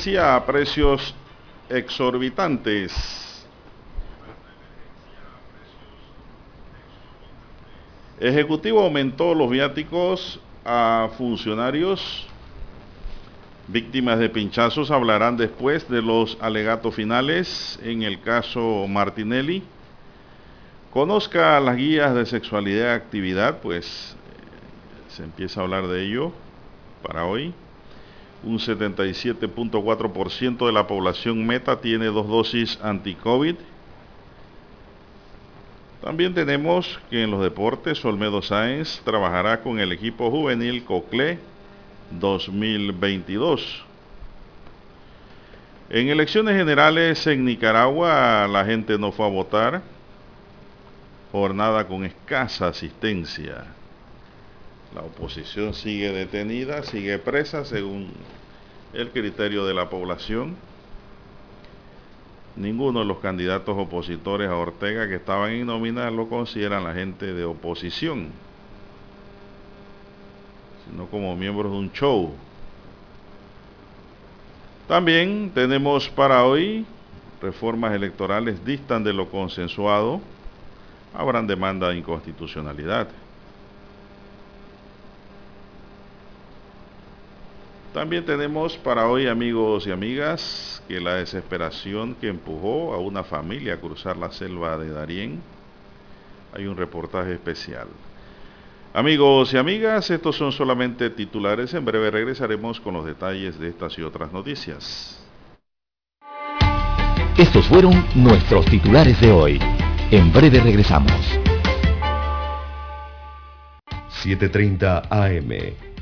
A precios exorbitantes. Ejecutivo aumentó los viáticos a funcionarios. Víctimas de pinchazos hablarán después de los alegatos finales en el caso Martinelli. Conozca las guías de sexualidad y actividad, pues eh, se empieza a hablar de ello para hoy. Un 77.4% de la población meta tiene dos dosis anti-COVID. También tenemos que en los deportes Olmedo Sáenz trabajará con el equipo juvenil COCLE 2022. En elecciones generales en Nicaragua la gente no fue a votar. Jornada con escasa asistencia. La oposición sigue detenida, sigue presa según el criterio de la población. Ninguno de los candidatos opositores a Ortega que estaban en nómina lo consideran la gente de oposición, sino como miembros de un show. También tenemos para hoy reformas electorales distan de lo consensuado, habrán demanda de inconstitucionalidad. También tenemos para hoy, amigos y amigas, que la desesperación que empujó a una familia a cruzar la selva de Darién, hay un reportaje especial. Amigos y amigas, estos son solamente titulares. En breve regresaremos con los detalles de estas y otras noticias. Estos fueron nuestros titulares de hoy. En breve regresamos. 7.30 AM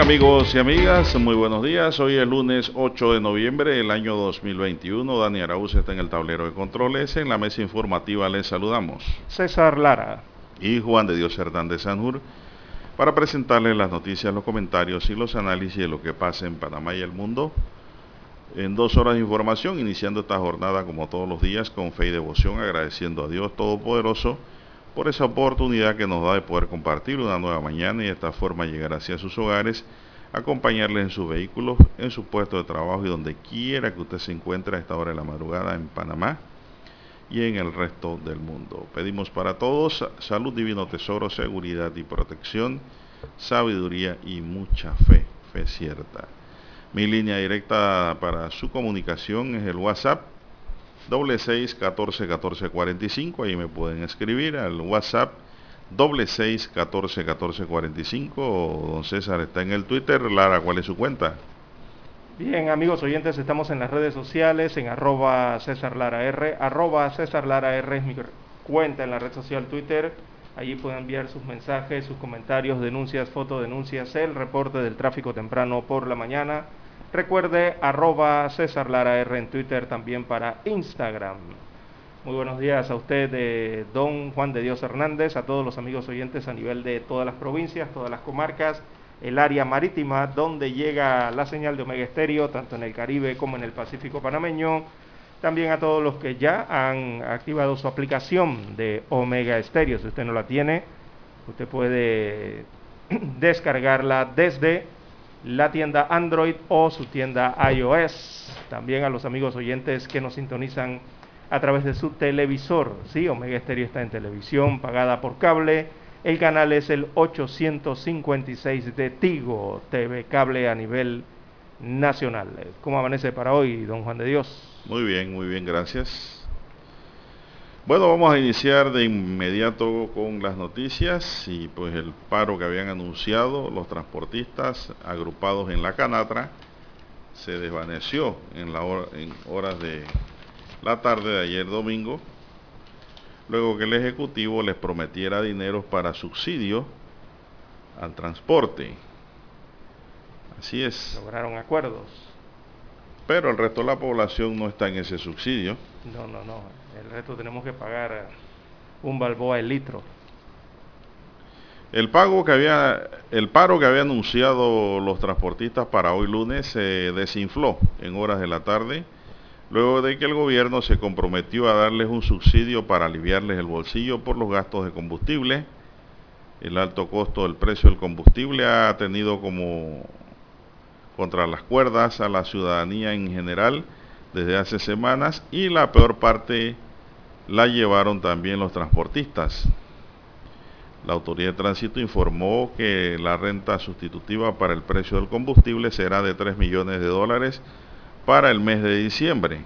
Amigos y amigas, muy buenos días. Hoy es lunes 8 de noviembre del año 2021. Dani Araúz está en el tablero de controles. En la mesa informativa les saludamos. César Lara. Y Juan de Dios Hernández Sanjur para presentarles las noticias, los comentarios y los análisis de lo que pasa en Panamá y el mundo en dos horas de información, iniciando esta jornada como todos los días con fe y devoción, agradeciendo a Dios Todopoderoso por esa oportunidad que nos da de poder compartir una nueva mañana y de esta forma llegar hacia sus hogares, acompañarles en sus vehículos, en su puesto de trabajo y donde quiera que usted se encuentre a esta hora de la madrugada en Panamá y en el resto del mundo. Pedimos para todos salud, divino tesoro, seguridad y protección, sabiduría y mucha fe, fe cierta. Mi línea directa para su comunicación es el WhatsApp doble seis catorce catorce cuarenta y cinco. Ahí me pueden escribir al WhatsApp doble seis catorce catorce cuarenta y cinco. Don César está en el Twitter. Lara, ¿cuál es su cuenta? Bien, amigos oyentes, estamos en las redes sociales, en arroba César Lara R, arroba César Lara R es mi cuenta en la red social Twitter. Allí pueden enviar sus mensajes, sus comentarios, denuncias, fotodenuncias, el reporte del tráfico temprano por la mañana Recuerde arroba César Lara R en Twitter también para Instagram. Muy buenos días a usted, eh, don Juan de Dios Hernández, a todos los amigos oyentes a nivel de todas las provincias, todas las comarcas, el área marítima donde llega la señal de Omega Estéreo, tanto en el Caribe como en el Pacífico panameño. También a todos los que ya han activado su aplicación de Omega Estéreo. Si usted no la tiene, usted puede descargarla desde la tienda Android o su tienda iOS. También a los amigos oyentes que nos sintonizan a través de su televisor. Sí, Omega Stereo está en televisión pagada por cable. El canal es el 856 de Tigo TV Cable a nivel nacional. ¿Cómo amanece para hoy, don Juan de Dios? Muy bien, muy bien, gracias. Bueno, vamos a iniciar de inmediato con las noticias y pues el paro que habían anunciado los transportistas agrupados en la Canatra se desvaneció en, la en horas de la tarde de ayer domingo, luego que el Ejecutivo les prometiera dinero para subsidio al transporte. Así es. Lograron acuerdos. Pero el resto de la población no está en ese subsidio. No, no, no el resto tenemos que pagar un balboa el litro. El pago que había, el paro que había anunciado los transportistas para hoy lunes se desinfló en horas de la tarde, luego de que el gobierno se comprometió a darles un subsidio para aliviarles el bolsillo por los gastos de combustible. El alto costo del precio del combustible ha tenido como contra las cuerdas a la ciudadanía en general desde hace semanas y la peor parte la llevaron también los transportistas. La Autoridad de Tránsito informó que la renta sustitutiva para el precio del combustible será de 3 millones de dólares para el mes de diciembre.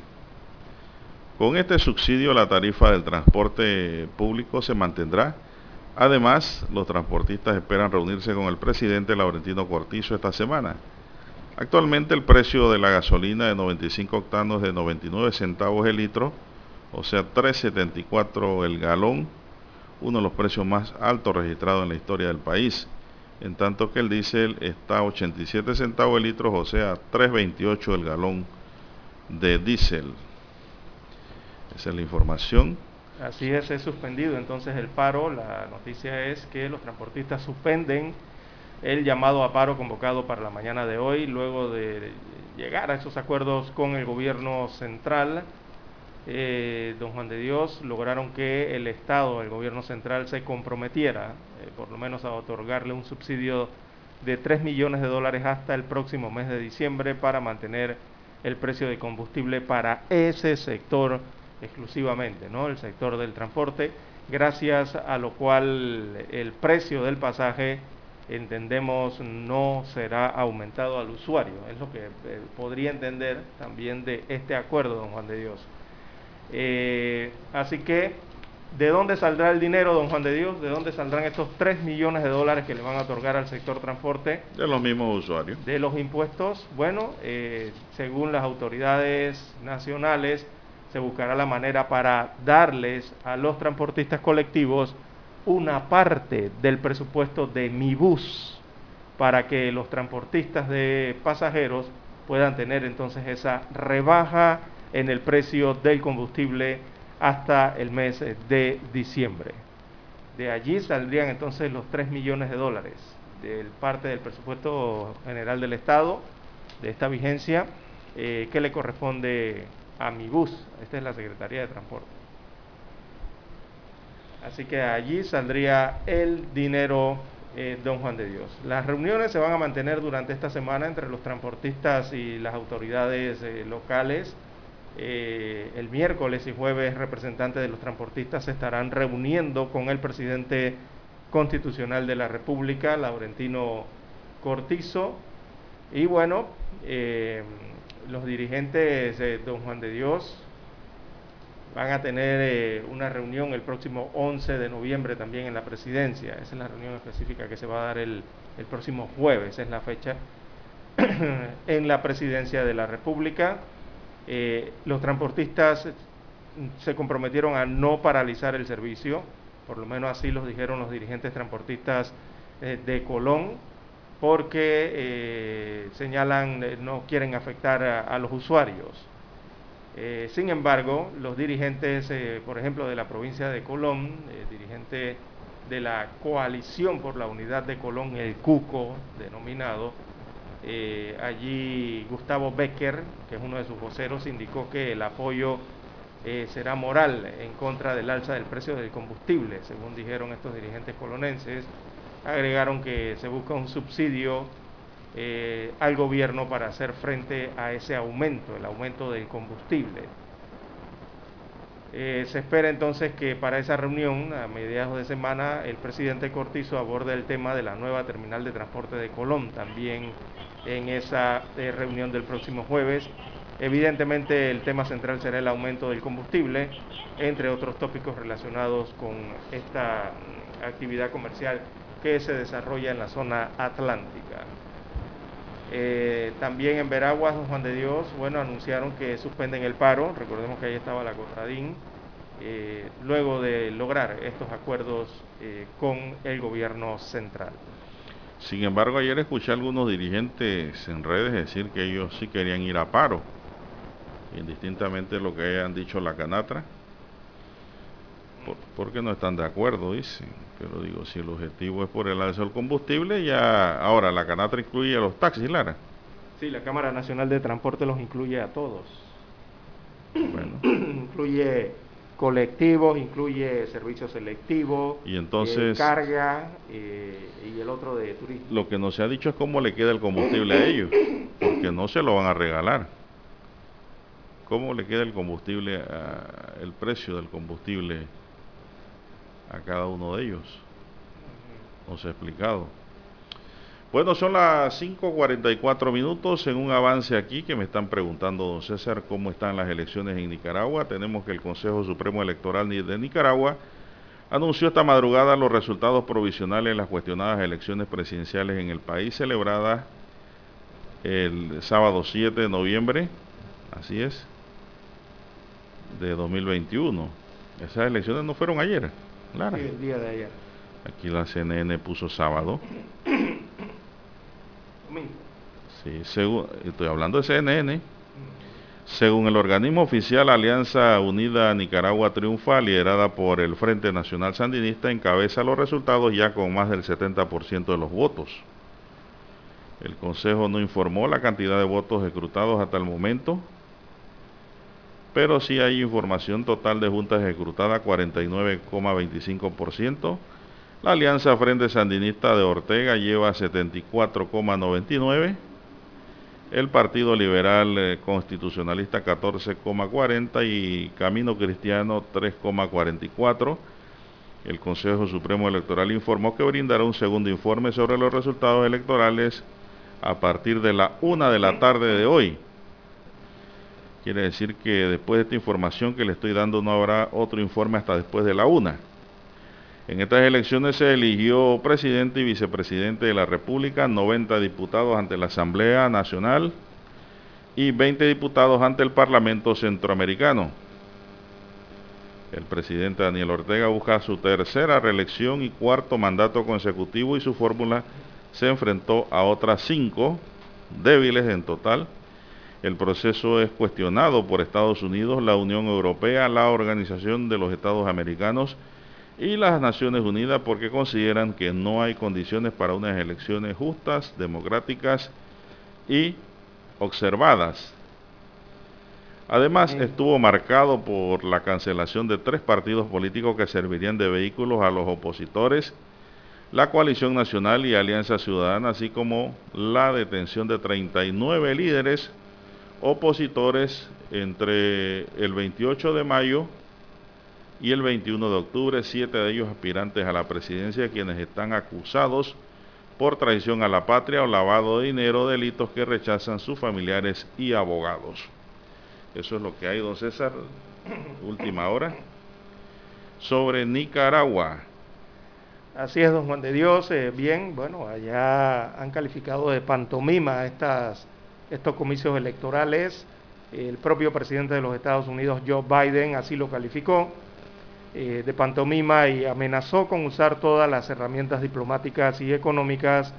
Con este subsidio la tarifa del transporte público se mantendrá. Además, los transportistas esperan reunirse con el presidente Laurentino Cortizo esta semana. Actualmente el precio de la gasolina de 95 octanos de 99 centavos el litro o sea 3.74 el galón, uno de los precios más altos registrados en la historia del país, en tanto que el diésel está a 87 centavos el litro, o sea 3.28 el galón de diésel. Esa es la información. Así es, es suspendido entonces el paro. La noticia es que los transportistas suspenden el llamado a paro convocado para la mañana de hoy, luego de llegar a esos acuerdos con el gobierno central eh, don Juan de Dios, lograron que el Estado, el gobierno central, se comprometiera, eh, por lo menos a otorgarle un subsidio de 3 millones de dólares hasta el próximo mes de diciembre para mantener el precio de combustible para ese sector exclusivamente, ¿no? El sector del transporte, gracias a lo cual el precio del pasaje entendemos no será aumentado al usuario. Es lo que eh, podría entender también de este acuerdo, don Juan de Dios. Eh, así que, ¿de dónde saldrá el dinero, don Juan de Dios? ¿De dónde saldrán estos 3 millones de dólares que le van a otorgar al sector transporte? De los mismos usuarios. De los impuestos. Bueno, eh, según las autoridades nacionales, se buscará la manera para darles a los transportistas colectivos una parte del presupuesto de mi bus para que los transportistas de pasajeros puedan tener entonces esa rebaja en el precio del combustible hasta el mes de diciembre. De allí saldrían entonces los 3 millones de dólares de parte del presupuesto general del Estado de esta vigencia eh, que le corresponde a mi bus. Esta es la Secretaría de Transporte. Así que allí saldría el dinero eh, Don Juan de Dios. Las reuniones se van a mantener durante esta semana entre los transportistas y las autoridades eh, locales. Eh, el miércoles y jueves representantes de los transportistas se estarán reuniendo con el presidente constitucional de la República, Laurentino Cortizo. Y bueno, los dirigentes Don Juan de Dios van a tener eh, una reunión el próximo 11 de noviembre también en la presidencia. Esa es la reunión específica que se va a dar el, próximo jueves, es la fecha, en la presidencia de la República. Eh, los transportistas se comprometieron a no paralizar el servicio, por lo menos así los dijeron los dirigentes transportistas eh, de Colón, porque señalan no quieren afectar a los usuarios. Eh, sin embargo, los dirigentes, eh, por ejemplo, de la provincia de Colón, eh, dirigente de la coalición por la unidad de Colón, el CUCO denominado, allí Gustavo Becker, que es uno de sus voceros, indicó que el apoyo será moral en contra del alza del precio del combustible, según dijeron estos dirigentes colonenses. Agregaron que se busca un subsidio eh, al gobierno para hacer frente a ese aumento, el aumento del combustible. Eh, se espera entonces que para esa reunión, a mediados de semana, el presidente Cortizo aborde el tema de la nueva terminal de transporte de Colón, también en esa eh, reunión del próximo jueves. Evidentemente el tema central será el aumento del combustible, entre otros tópicos relacionados con esta mm, actividad comercial que se desarrolla en la zona atlántica. Eh, también en Veraguas, Juan de Dios, bueno, anunciaron que suspenden el paro, recordemos que ahí estaba la Cotradín, eh, luego de lograr estos acuerdos eh, con el gobierno central. Sin embargo, ayer escuché a algunos dirigentes en redes decir que ellos sí querían ir a paro, indistintamente de lo que hayan dicho la Canatra, porque no están de acuerdo, dicen. Pero digo, si el objetivo es por el alza del combustible, ya ahora la canatra incluye a los taxis, Lara. Sí, la Cámara Nacional de Transporte los incluye a todos. Bueno. incluye colectivos, incluye servicios selectivos, y entonces eh, carga eh, y el otro de turismo. Lo que no se ha dicho es cómo le queda el combustible a ellos, porque no se lo van a regalar. ¿Cómo le queda el combustible, el precio del combustible? A cada uno de ellos. No se ha explicado. Bueno, son las 5.44 minutos en un avance aquí que me están preguntando, don César, cómo están las elecciones en Nicaragua. Tenemos que el Consejo Supremo Electoral de Nicaragua anunció esta madrugada los resultados provisionales de las cuestionadas elecciones presidenciales en el país celebradas el sábado 7 de noviembre, así es, de 2021. Esas elecciones no fueron ayer el día de ayer. Aquí la CNN puso sábado. Sí, según, estoy hablando de CNN. Según el organismo oficial Alianza Unida Nicaragua Triunfa, liderada por el Frente Nacional Sandinista, encabeza los resultados ya con más del 70% de los votos. El Consejo no informó la cantidad de votos escrutados hasta el momento, pero sí hay información total de juntas ejecutadas 49,25%. La Alianza Frente Sandinista de Ortega lleva 74,99%. El Partido Liberal eh, Constitucionalista 14,40% y Camino Cristiano 3,44%. El Consejo Supremo Electoral informó que brindará un segundo informe sobre los resultados electorales a partir de la una de la tarde de hoy. Quiere decir que después de esta información que le estoy dando no habrá otro informe hasta después de la una. En estas elecciones se eligió presidente y vicepresidente de la República, 90 diputados ante la Asamblea Nacional y 20 diputados ante el Parlamento Centroamericano. El presidente Daniel Ortega busca su tercera reelección y cuarto mandato consecutivo y su fórmula se enfrentó a otras cinco, débiles en total, el proceso es cuestionado por Estados Unidos, la Unión Europea, la Organización de los Estados Americanos y las Naciones Unidas porque consideran que no hay condiciones para unas elecciones justas, democráticas y observadas. Además, estuvo marcado por la cancelación de tres partidos políticos que servirían de vehículos a los opositores, la coalición nacional y Alianza Ciudadana, así como la detención de 39 líderes opositores entre el 28 de mayo y el 21 de octubre, siete de ellos aspirantes a la presidencia, quienes están acusados por traición a la patria o lavado de dinero, delitos que rechazan sus familiares y abogados. Eso es lo que hay, don César, última hora, sobre Nicaragua. Así es, don Juan de Dios. Eh, bien, bueno, allá han calificado de pantomima estas, estos comicios electorales. El propio presidente de los Estados Unidos, Joe Biden, así lo calificó eh, de pantomima y amenazó con usar todas las herramientas diplomáticas y económicas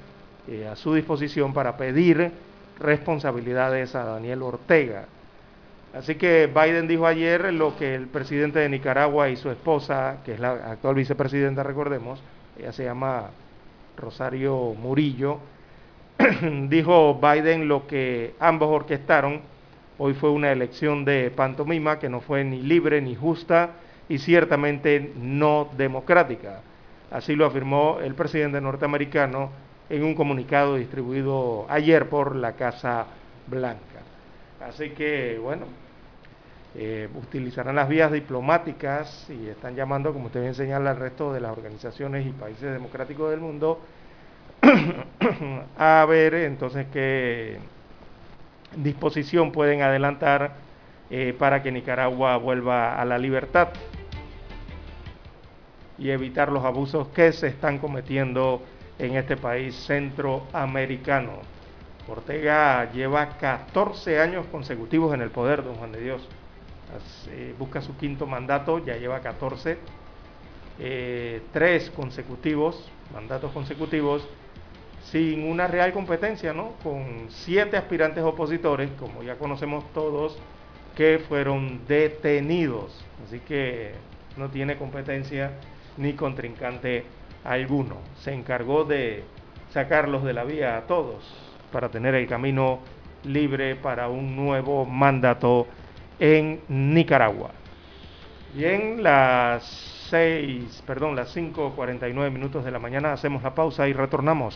eh, a su disposición para pedir responsabilidades a Daniel Ortega. Así que Biden dijo ayer lo que el presidente de Nicaragua y su esposa, que es la actual vicepresidenta, recordemos, ella se llama Rosario Murillo, dijo Biden lo que ambos orquestaron. Hoy fue una elección de pantomima que no fue ni libre ni justa y ciertamente no democrática. Así lo afirmó el presidente norteamericano en un comunicado distribuido ayer por la Casa Blanca. Así que, bueno, eh, utilizarán las vías diplomáticas y están llamando, como usted bien señala, al resto de las organizaciones y países democráticos del mundo a ver entonces qué disposición pueden adelantar eh, para que Nicaragua vuelva a la libertad y evitar los abusos que se están cometiendo en este país centroamericano. Ortega lleva 14 años consecutivos en el poder, don Juan de Dios busca su quinto mandato, ya lleva 14, eh, tres consecutivos, mandatos consecutivos, sin una real competencia, ¿no? Con siete aspirantes opositores, como ya conocemos todos, que fueron detenidos. Así que no tiene competencia ni contrincante alguno. Se encargó de sacarlos de la vía a todos para tener el camino libre para un nuevo mandato en Nicaragua. Bien, las 6, perdón, las 5.49 minutos de la mañana hacemos la pausa y retornamos.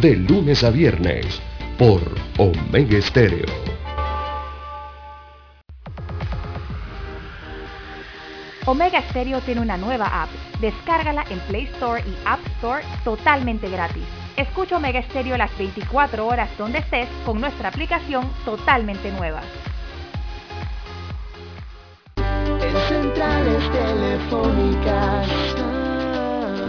De lunes a viernes, por Omega Estéreo. Omega Stereo tiene una nueva app. Descárgala en Play Store y App Store totalmente gratis. Escucha Omega Stereo las 24 horas donde estés con nuestra aplicación totalmente nueva. En centrales telefónicas,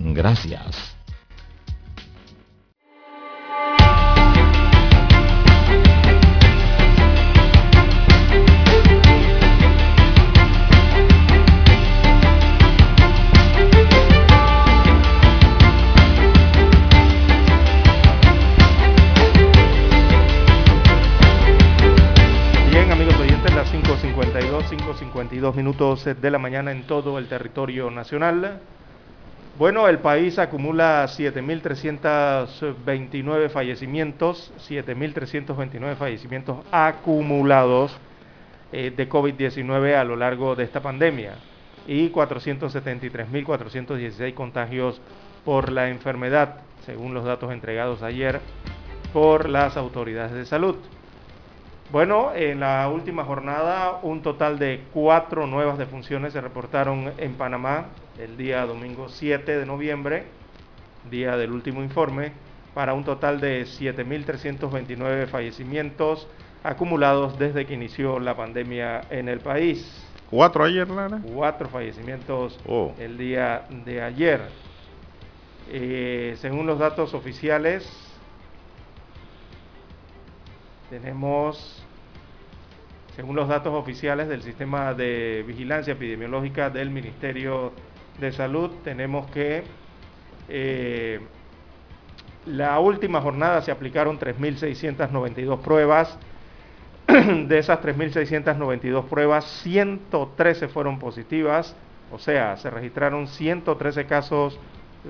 Gracias, bien, amigos oyentes, las cinco cincuenta y dos, cinco cincuenta y dos minutos de la mañana en todo el territorio nacional. Bueno, el país acumula 7.329 fallecimientos, 7.329 fallecimientos acumulados eh, de COVID-19 a lo largo de esta pandemia y 473.416 contagios por la enfermedad, según los datos entregados ayer por las autoridades de salud. Bueno, en la última jornada un total de cuatro nuevas defunciones se reportaron en Panamá el día domingo 7 de noviembre, día del último informe, para un total de 7.329 fallecimientos acumulados desde que inició la pandemia en el país. ¿Cuatro ayer, Lara? Cuatro fallecimientos oh. el día de ayer. Eh, según los datos oficiales, tenemos, según los datos oficiales del sistema de vigilancia epidemiológica del Ministerio de Salud, tenemos que eh, la última jornada se aplicaron 3.692 pruebas. De esas 3.692 pruebas, 113 fueron positivas, o sea, se registraron 113 casos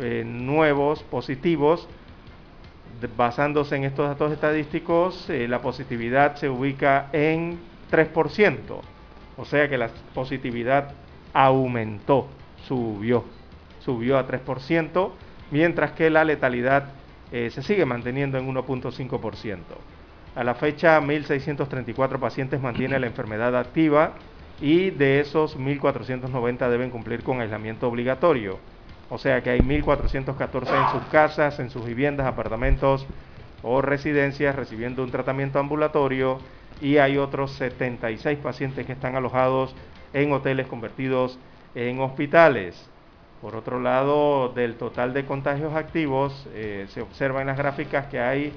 eh, nuevos positivos basándose en estos datos estadísticos, eh, la positividad se ubica en 3%, o sea que la positividad aumentó, subió, subió a 3%, mientras que la letalidad eh, se sigue manteniendo en 1.5%. A la fecha, 1.634 pacientes mantienen la enfermedad activa y de esos 1.490 deben cumplir con aislamiento obligatorio. O sea que hay 1.414 en sus casas, en sus viviendas, apartamentos o residencias recibiendo un tratamiento ambulatorio y hay otros 76 pacientes que están alojados en hoteles convertidos en hospitales. Por otro lado, del total de contagios activos, eh, se observa en las gráficas que hay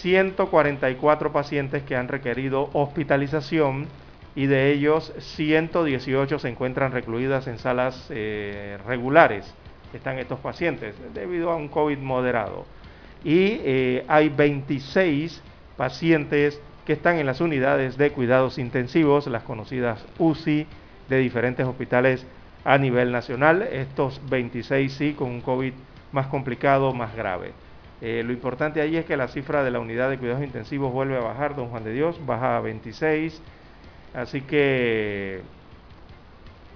144 pacientes que han requerido hospitalización y de ellos 118 se encuentran recluidas en salas eh, regulares. Están estos pacientes debido a un COVID moderado. Y eh, hay 26 pacientes que están en las unidades de cuidados intensivos, las conocidas UCI, de diferentes hospitales a nivel nacional. Estos 26 sí con un COVID más complicado, más grave. Eh, lo importante ahí es que la cifra de la unidad de cuidados intensivos vuelve a bajar, don Juan de Dios, baja a 26 Así que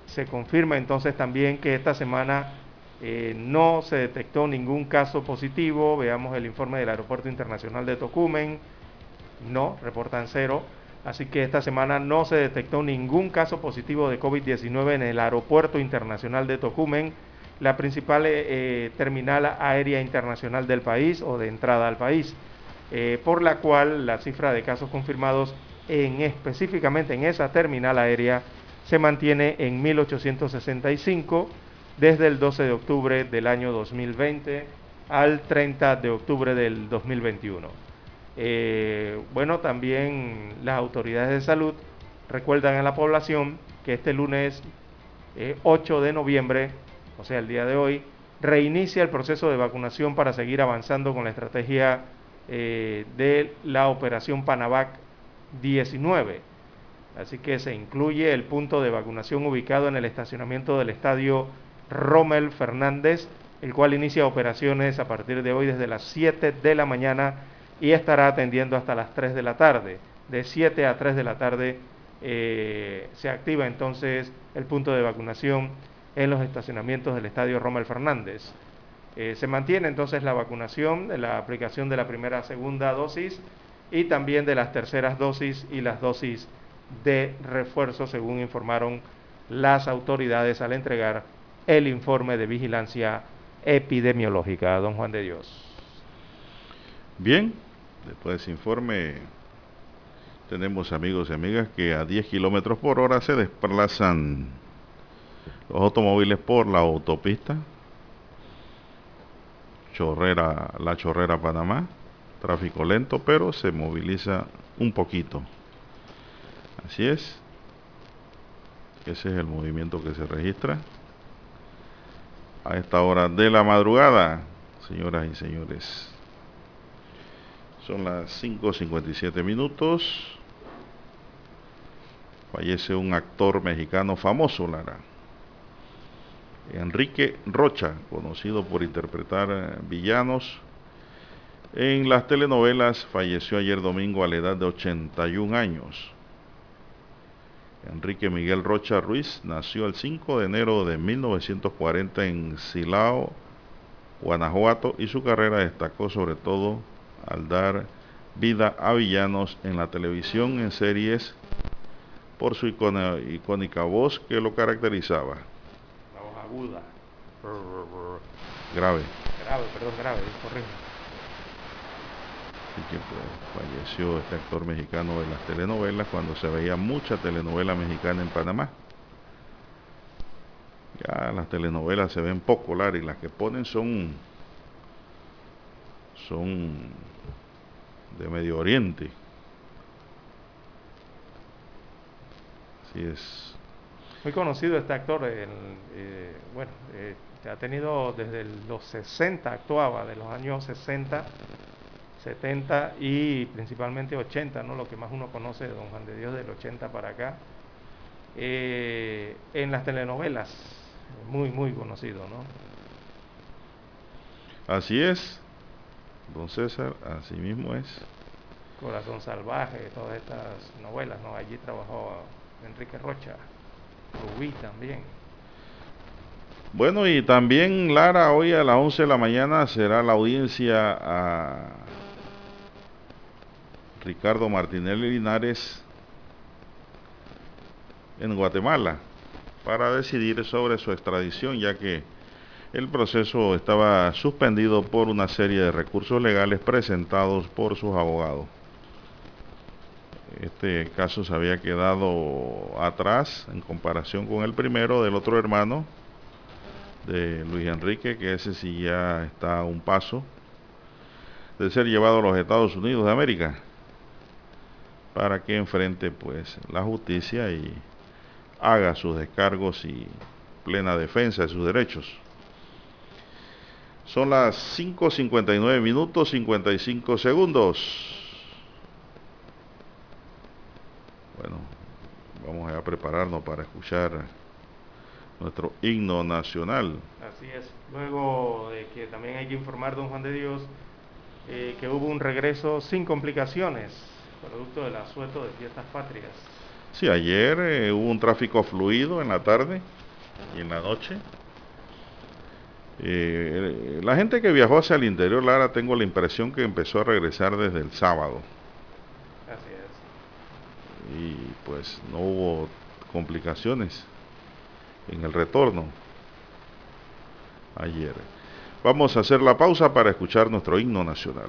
se confirma entonces también que esta semana eh, no se detectó ningún caso positivo. Veamos el informe del Aeropuerto Internacional de Tocumen. No, reportan cero. Así que esta semana no se detectó ningún caso positivo de COVID-19 en el Aeropuerto Internacional de Tocumen, la principal eh, eh, terminal aérea internacional del país o de entrada al país, por la cual la cifra de casos confirmados en específicamente en esa terminal aérea se mantiene en 1865 desde el 12 de octubre del año 2020 al 30 de octubre del 2021. Eh, bueno, también las autoridades de salud recuerdan a la población que este lunes 8 eh, de noviembre, o sea, el día de hoy, reinicia el proceso de vacunación para seguir avanzando con la estrategia eh, de la operación Panavac 19. Así que se incluye el punto de vacunación ubicado en el estacionamiento del estadio Rommel Fernández, el cual inicia operaciones a partir de hoy desde las 7 de la mañana y estará atendiendo hasta las 3 de la tarde. De 7 a 3 de la tarde eh, se activa entonces el punto de vacunación en los estacionamientos del estadio Rommel Fernández. Eh, se mantiene entonces la vacunación, la aplicación de la primera segunda dosis y también de las terceras dosis y las dosis de refuerzo, según informaron las autoridades al entregar el informe de vigilancia epidemiológica. Don Juan de Dios. Bien, después de ese informe tenemos amigos y amigas que a 10 kilómetros por hora se desplazan los automóviles por la autopista Chorrera, la Chorrera Panamá tráfico lento, pero se moviliza un poquito. Así es. Ese es el movimiento que se registra a esta hora de la madrugada, señoras y señores. Son las 5.57 minutos. Fallece un actor mexicano famoso, Lara. Enrique Rocha, conocido por interpretar eh, villanos en las telenovelas, falleció ayer domingo a la edad de 81 años. Enrique Miguel Rocha Ruiz nació el 5 de enero de 1940 en Silao, Guanajuato, y su carrera destacó sobre todo al dar vida a villanos en la televisión en series por su icónica voz que lo caracterizaba. La voz aguda. Grave. Grave, perdón, grave, correcto. Así que pues, falleció este actor mexicano de las telenovelas cuando se veía mucha telenovela mexicana en Panamá. Ya las telenovelas se ven poco, y las que ponen son son de Medio Oriente. Así es. Muy conocido este actor, el, eh, bueno, eh, ha tenido desde los 60, actuaba de los años 60, 70 y principalmente 80, ¿no? Lo que más uno conoce de Don Juan de Dios del 80 para acá. Eh, en las telenovelas, muy, muy conocido, ¿no? Así es, don César, así mismo es. Corazón Salvaje, todas estas novelas, ¿no? Allí trabajó Enrique Rocha, Rubí también. Bueno, y también Lara, hoy a las 11 de la mañana será la audiencia a Ricardo Martinelli Linares en Guatemala para decidir sobre su extradición, ya que el proceso estaba suspendido por una serie de recursos legales presentados por sus abogados. Este caso se había quedado atrás en comparación con el primero del otro hermano de Luis Enrique, que ese sí ya está a un paso de ser llevado a los Estados Unidos de América para que enfrente pues la justicia y haga sus descargos y plena defensa de sus derechos. Son las 5.59 minutos 55 segundos. Bueno, vamos a prepararnos para escuchar nuestro himno nacional. Así es. Luego de que también hay que informar, don Juan de Dios, eh, que hubo un regreso sin complicaciones, producto del asueto de fiestas patrias. Sí, ayer eh, hubo un tráfico fluido en la tarde y en la noche. Eh, la gente que viajó hacia el interior, Lara, tengo la impresión que empezó a regresar desde el sábado. Así es. Y pues no hubo complicaciones en el retorno ayer. Vamos a hacer la pausa para escuchar nuestro himno nacional.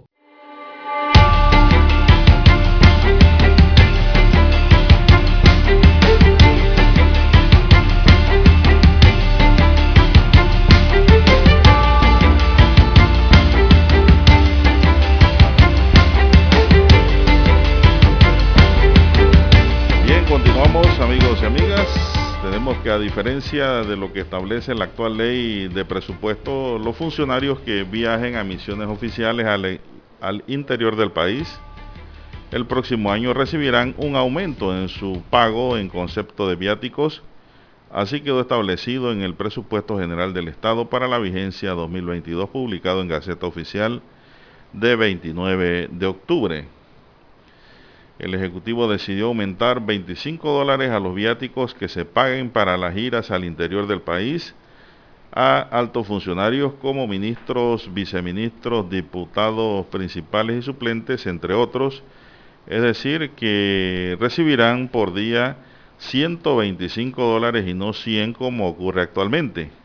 Diferencia de lo que establece la actual ley de presupuesto, los funcionarios que viajen a misiones oficiales al, al, interior del país el próximo año recibirán un aumento en su pago en concepto de viáticos. Así quedó establecido en el presupuesto general del Estado para la vigencia 2022 publicado en Gaceta Oficial de 29 de octubre el Ejecutivo decidió aumentar 25 dólares a los viáticos que se paguen para las giras al interior del país a altos funcionarios como ministros, viceministros, diputados principales y suplentes, entre otros. Es decir, que recibirán por día 125 dólares y no 100 como ocurre actualmente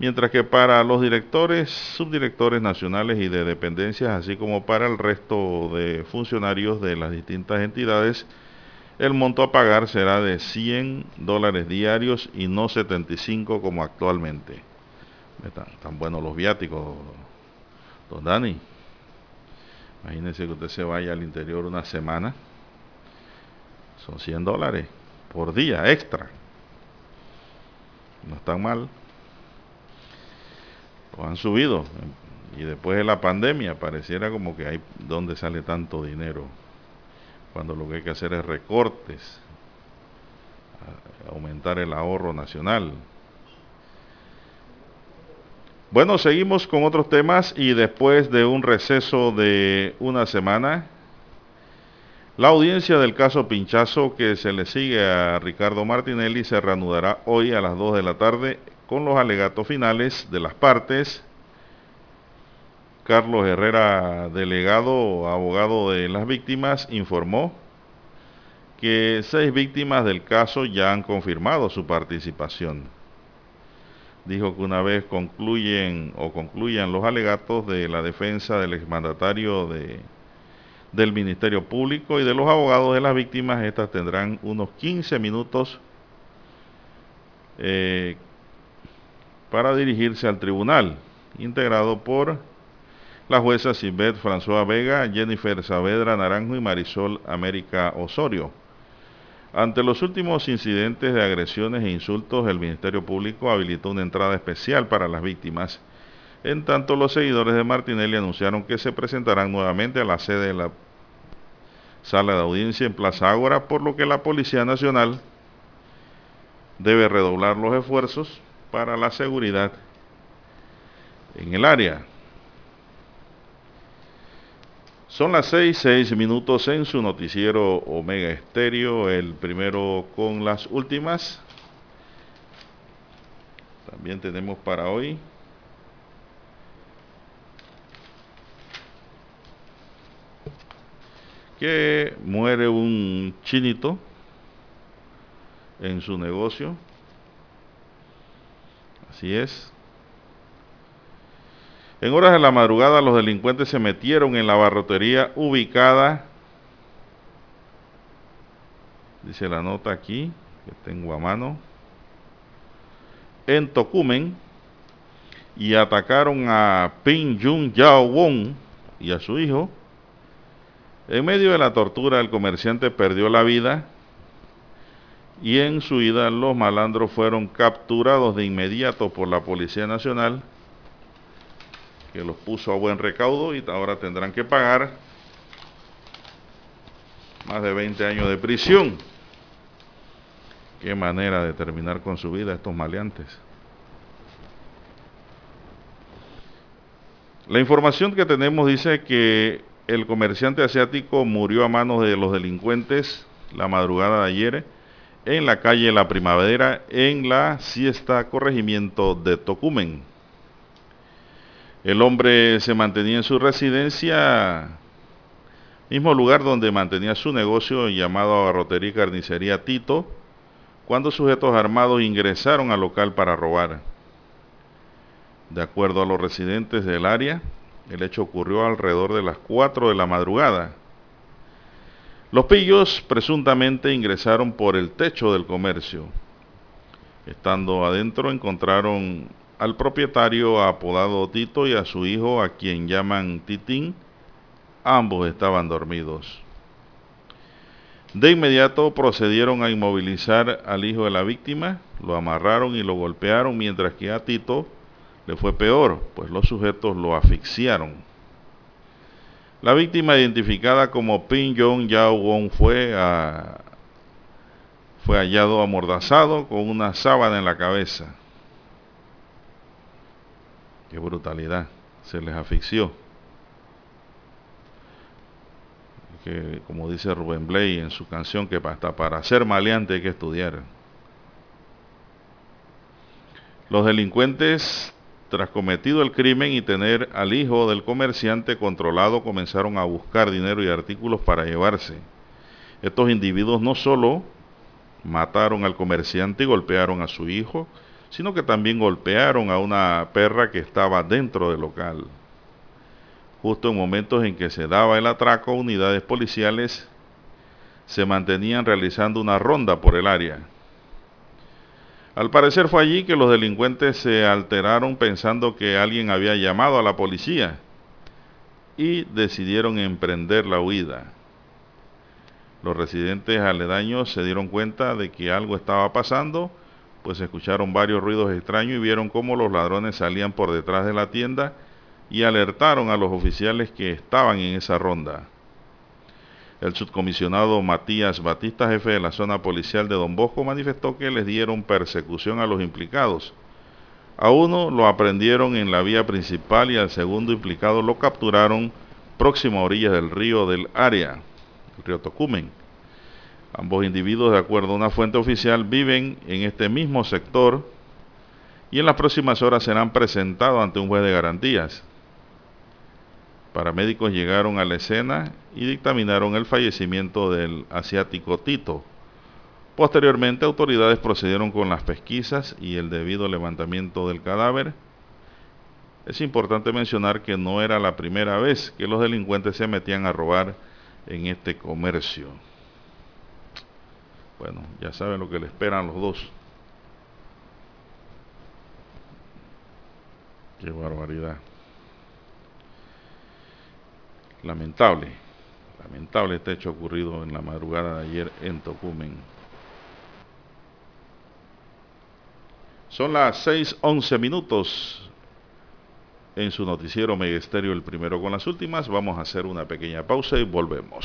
mientras que para los directores, subdirectores nacionales y de dependencias, así como para el resto de funcionarios de las distintas entidades, el monto a pagar será de 100 dólares diarios y no 75 como actualmente. Están buenos los viáticos, don Dani. Imagínense que usted se vaya al interior una semana. Son 100 dólares por día extra. No están mal han subido. Y después de la pandemia pareciera como que hay donde sale tanto dinero, cuando lo que hay que hacer es recortes, aumentar el ahorro nacional. Bueno, seguimos con otros temas y después de un receso de una semana, la audiencia del caso Pinchazo que se le sigue a Ricardo Martinelli se reanudará hoy a las 2 de la tarde con los alegatos finales de las partes. Carlos Herrera, delegado, abogado de las víctimas, informó que seis víctimas del caso ya han confirmado su participación. Dijo que una vez concluyen o concluyan los alegatos de la defensa del exmandatario de, del Ministerio Público y de los abogados de las víctimas, estas tendrán unos 15 minutos eh, para dirigirse al tribunal, integrado por la jueza Sibet François Vega, Jennifer Saavedra Naranjo y Marisol América Osorio. Ante los últimos incidentes de agresiones e insultos, el Ministerio Público habilitó una entrada especial para las víctimas. En tanto, los seguidores de Martinelli anunciaron que se presentarán nuevamente a la sede de la sala de audiencia en Plaza Ágora, por lo que la Policía Nacional debe redoblar los esfuerzos para la seguridad en el área. Son las seis, seis minutos en su noticiero Omega Estéreo, el primero con las últimas. También tenemos para hoy que muere un chinito en su negocio Así es. En horas de la madrugada los delincuentes se metieron en la barrotería ubicada, dice la nota aquí, que tengo a mano, en Tocumen y atacaron a Ping Jun Yao Wong y a su hijo. En medio de la tortura el comerciante perdió la vida y en su ida los malandros fueron capturados de inmediato por la Policía Nacional, que los puso a buen recaudo y ahora tendrán que pagar más de 20 años de prisión. Qué manera de terminar con su vida estos maleantes. La información que tenemos dice que el comerciante asiático murió a manos de los delincuentes la madrugada de ayer en la calle La Primavera, en la siesta corregimiento de Tocumen. El hombre se mantenía en su residencia, mismo lugar donde mantenía su negocio llamado Barrotería y Carnicería Tito, cuando sujetos armados ingresaron al local para robar. De acuerdo a los residentes del área, el hecho ocurrió alrededor de las 4 de la madrugada. Los pillos presuntamente ingresaron por el techo del comercio. Estando adentro encontraron al propietario apodado Tito y a su hijo a quien llaman Titín. Ambos estaban dormidos. De inmediato procedieron a inmovilizar al hijo de la víctima, lo amarraron y lo golpearon, mientras que a Tito le fue peor, pues los sujetos lo asfixiaron. La víctima identificada como Pin Jong Yao Wong fue, fue hallado amordazado con una sábana en la cabeza. Qué brutalidad, se les asfixió. Que como dice Rubén Blay en su canción, que hasta para ser maleante hay que estudiar. Los delincuentes tras cometido el crimen y tener al hijo del comerciante controlado, comenzaron a buscar dinero y artículos para llevarse. Estos individuos no solo mataron al comerciante y golpearon a su hijo, sino que también golpearon a una perra que estaba dentro del local. Justo en momentos en que se daba el atraco, unidades policiales se mantenían realizando una ronda por el área. Al parecer fue allí que los delincuentes se alteraron pensando que alguien había llamado a la policía y decidieron emprender la huida. Los residentes aledaños se dieron cuenta de que algo estaba pasando, pues escucharon varios ruidos extraños y vieron cómo los ladrones salían por detrás de la tienda y alertaron a los oficiales que estaban en esa ronda. El subcomisionado Matías Batista, jefe de la zona policial de Don Bosco, manifestó que les dieron persecución a los implicados. A uno lo aprendieron en la vía principal y al segundo implicado lo capturaron próximo a orillas del río del área, el río Tocumen. Ambos individuos, de acuerdo a una fuente oficial, viven en este mismo sector y en las próximas horas serán presentados ante un juez de garantías. Paramédicos llegaron a la escena y dictaminaron el fallecimiento del asiático Tito. Posteriormente, autoridades procedieron con las pesquisas y el debido levantamiento del cadáver. Es importante mencionar que no era la primera vez que los delincuentes se metían a robar en este comercio. Bueno, ya saben lo que le esperan los dos. Qué barbaridad. Lamentable, lamentable este hecho ocurrido en la madrugada de ayer en Tocumen. Son las 6:11 minutos en su noticiero Megesterio, el primero con las últimas. Vamos a hacer una pequeña pausa y volvemos.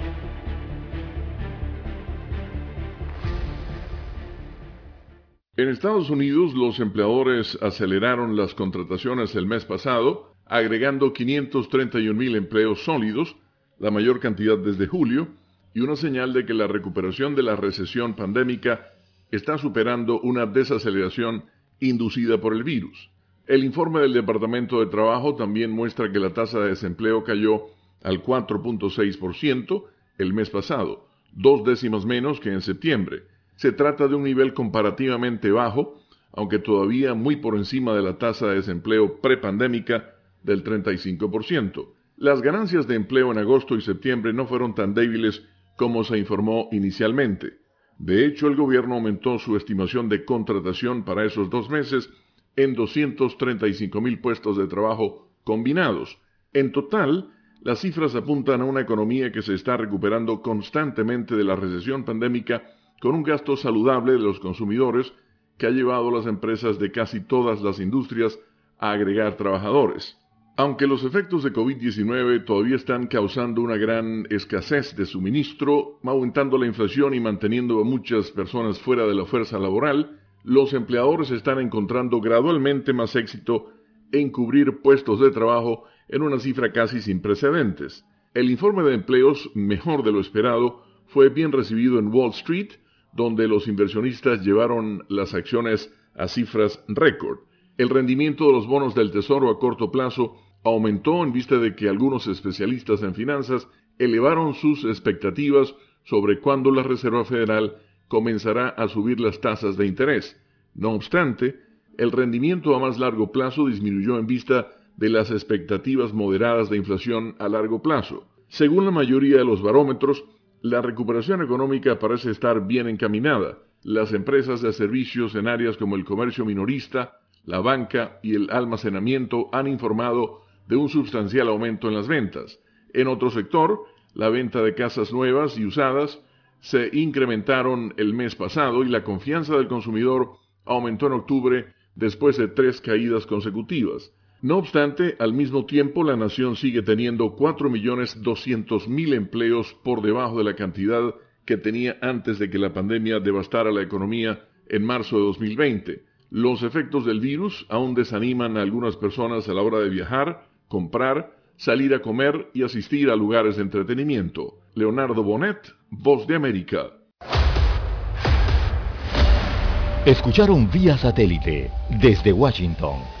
En Estados Unidos, los empleadores aceleraron las contrataciones el mes pasado, agregando 531 mil empleos sólidos, la mayor cantidad desde julio, y una señal de que la recuperación de la recesión pandémica está superando una desaceleración inducida por el virus. El informe del Departamento de Trabajo también muestra que la tasa de desempleo cayó al 4.6% el mes pasado, dos décimas menos que en septiembre se trata de un nivel comparativamente bajo, aunque todavía muy por encima de la tasa de desempleo prepandémica del 35%. Las ganancias de empleo en agosto y septiembre no fueron tan débiles como se informó inicialmente. De hecho, el gobierno aumentó su estimación de contratación para esos dos meses en 235 mil puestos de trabajo combinados. En total, las cifras apuntan a una economía que se está recuperando constantemente de la recesión pandémica con un gasto saludable de los consumidores que ha llevado a las empresas de casi todas las industrias a agregar trabajadores. Aunque los efectos de COVID-19 todavía están causando una gran escasez de suministro, aumentando la inflación y manteniendo a muchas personas fuera de la fuerza laboral, los empleadores están encontrando gradualmente más éxito en cubrir puestos de trabajo en una cifra casi sin precedentes. El informe de empleos, mejor de lo esperado, fue bien recibido en Wall Street, donde los inversionistas llevaron las acciones a cifras récord. El rendimiento de los bonos del Tesoro a corto plazo aumentó en vista de que algunos especialistas en finanzas elevaron sus expectativas sobre cuándo la Reserva Federal comenzará a subir las tasas de interés. No obstante, el rendimiento a más largo plazo disminuyó en vista de las expectativas moderadas de inflación a largo plazo. Según la mayoría de los barómetros, la recuperación económica parece estar bien encaminada. Las empresas de servicios en áreas como el comercio minorista, la banca y el almacenamiento han informado de un sustancial aumento en las ventas. En otro sector, la venta de casas nuevas y usadas se incrementaron el mes pasado y la confianza del consumidor aumentó en octubre después de tres caídas consecutivas. No obstante, al mismo tiempo la nación sigue teniendo 4.200.000 empleos por debajo de la cantidad que tenía antes de que la pandemia devastara la economía en marzo de 2020. Los efectos del virus aún desaniman a algunas personas a la hora de viajar, comprar, salir a comer y asistir a lugares de entretenimiento. Leonardo Bonet, Voz de América. Escucharon vía satélite desde Washington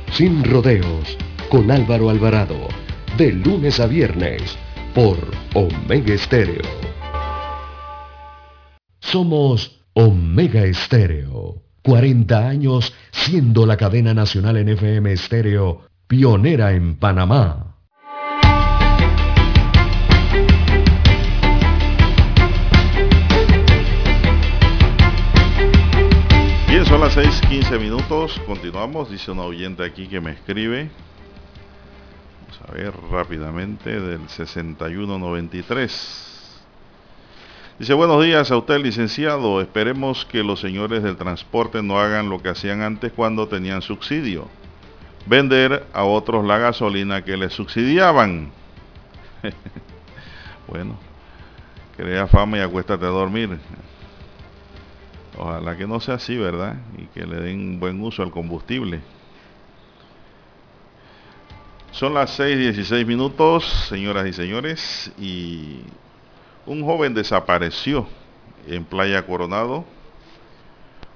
Sin rodeos. Con Álvaro Alvarado. De lunes a viernes. Por Omega Estéreo. Somos Omega Estéreo. 40 años siendo la cadena nacional en FM estéreo pionera en Panamá. Son las 6:15 minutos. Continuamos. Dice una oyente aquí que me escribe. Vamos a ver rápidamente del 6193. Dice, buenos días a usted, licenciado. Esperemos que los señores del transporte no hagan lo que hacían antes cuando tenían subsidio. Vender a otros la gasolina que les subsidiaban. bueno, crea fama y acuéstate a dormir. Ojalá que no sea así, ¿verdad? Y que le den buen uso al combustible. Son las 6:16 minutos, señoras y señores, y un joven desapareció en Playa Coronado.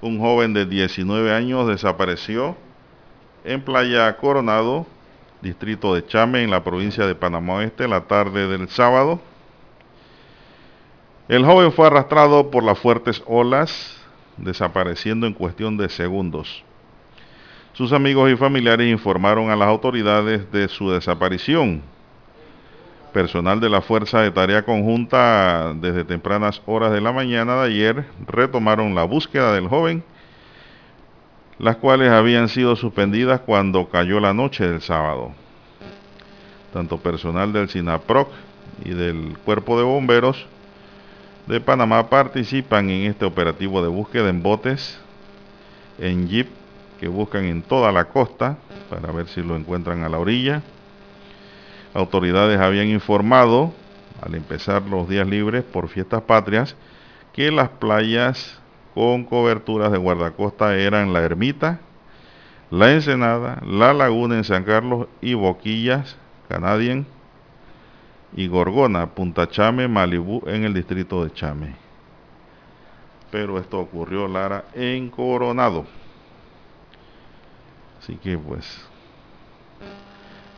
Un joven de 19 años desapareció en Playa Coronado, distrito de Chame, en la provincia de Panamá Oeste, la tarde del sábado. El joven fue arrastrado por las fuertes olas, desapareciendo en cuestión de segundos. Sus amigos y familiares informaron a las autoridades de su desaparición Personal de la Fuerza de Tarea Conjunta desde tempranas horas de la mañana de ayer retomaron la búsqueda del joven, las cuales habían sido suspendidas cuando cayó la noche del sábado. Tanto personal del SINAPROC y del Cuerpo de Bomberos de Panamá participan en este operativo de búsqueda en botes, en jeep, que buscan en toda la costa para ver si lo encuentran a la orilla. Autoridades habían informado, al empezar los días libres por fiestas patrias, que las playas con coberturas de guardacosta eran La Ermita, La Ensenada, La Laguna en San Carlos y Boquillas, Canadian, y Gorgona, Punta Chame, Malibú en el distrito de Chame. Pero esto ocurrió, Lara, en Coronado. Así que pues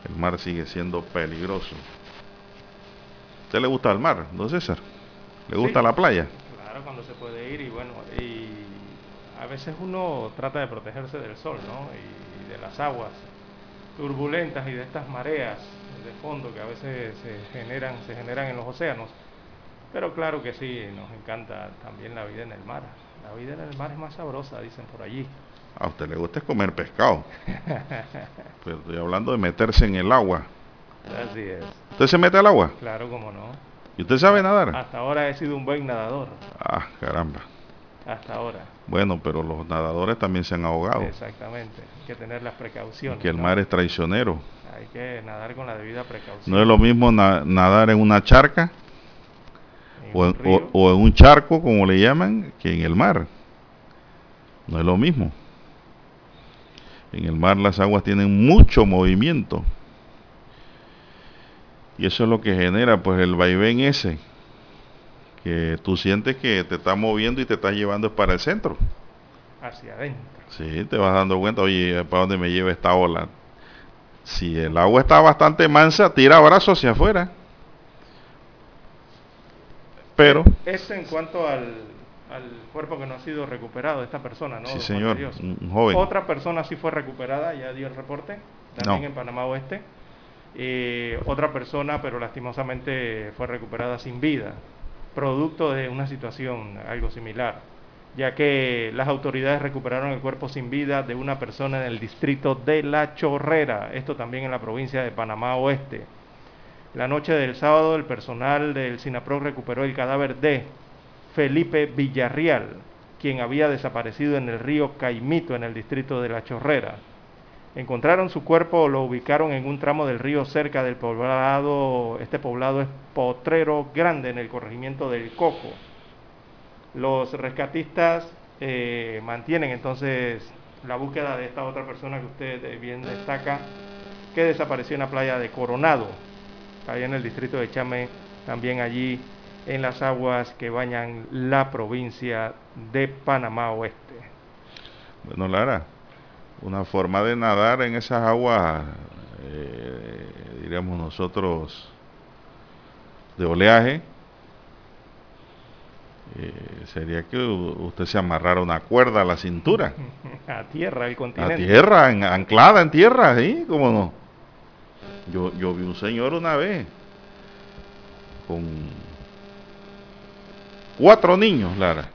el mar sigue siendo peligroso. ¿Usted le gusta el mar, don César? ¿Le gusta la playa? Claro, cuando se puede ir y bueno, y a veces uno trata de protegerse del sol, ¿no? Y de las aguas. Turbulentas y de estas mareas de fondo que a veces se generan, se generan en los océanos. Pero claro que sí, nos encanta también la vida en el mar. La vida en el mar es más sabrosa, dicen por allí. A usted le gusta comer pescado. Pero estoy hablando de meterse en el agua. Así es. ¿Usted se mete al agua? Claro, como no. ¿Y usted sabe nadar? Hasta ahora he sido un buen nadador. Ah, caramba. Hasta ahora. Bueno, pero los nadadores también se han ahogado. Exactamente. Que tener las precauciones. que el mar es traicionero. Hay que nadar con la debida precaución. No es lo mismo nadar en una charca o, en un charco, como le llaman, que en el mar. No es lo mismo. En el mar las aguas tienen mucho movimiento. Y eso es lo que genera pues el vaivén ese. Que tú sientes que te está moviendo y te está llevando para el centro. Hacia adentro. Sí, te vas dando cuenta, oye, ¿para dónde me lleva esta ola? Si el agua está bastante mansa, tira brazos hacia afuera. Pero... Esto en cuanto al, al cuerpo que no ha sido recuperado de esta persona, ¿no? Sí, señor, un joven. Otra persona sí fue recuperada, ya dio el reporte, también en Panamá Oeste. Eh, otra persona, pero lastimosamente fue recuperada sin vida, producto de una situación algo similar, ya que las autoridades recuperaron el cuerpo sin vida de una persona en el distrito de La Chorrera, esto también en la provincia de Panamá Oeste. La noche del sábado, el personal del SINAPRO recuperó el cadáver de Felipe Villarreal, quien había desaparecido en el río Caimito, en el distrito de La Chorrera. Encontraron su cuerpo, lo ubicaron en un tramo del río cerca del poblado, este poblado es Potrero Grande, en el corregimiento del Coco. Los rescatistas eh, mantienen entonces la búsqueda de esta otra persona que usted bien destaca, que desapareció en la playa de Coronado, allá en el distrito de Chame, también allí en las aguas que bañan la provincia de Panamá Oeste. Bueno, Lara, una forma de nadar en esas aguas, eh, diríamos nosotros, de oleaje, eh, sería que usted se amarrara una cuerda a la cintura. A tierra, el continente. A tierra, anclada en tierra, ¿sí? ¿Cómo no? Yo, yo vi un señor una vez con cuatro niños, Lara.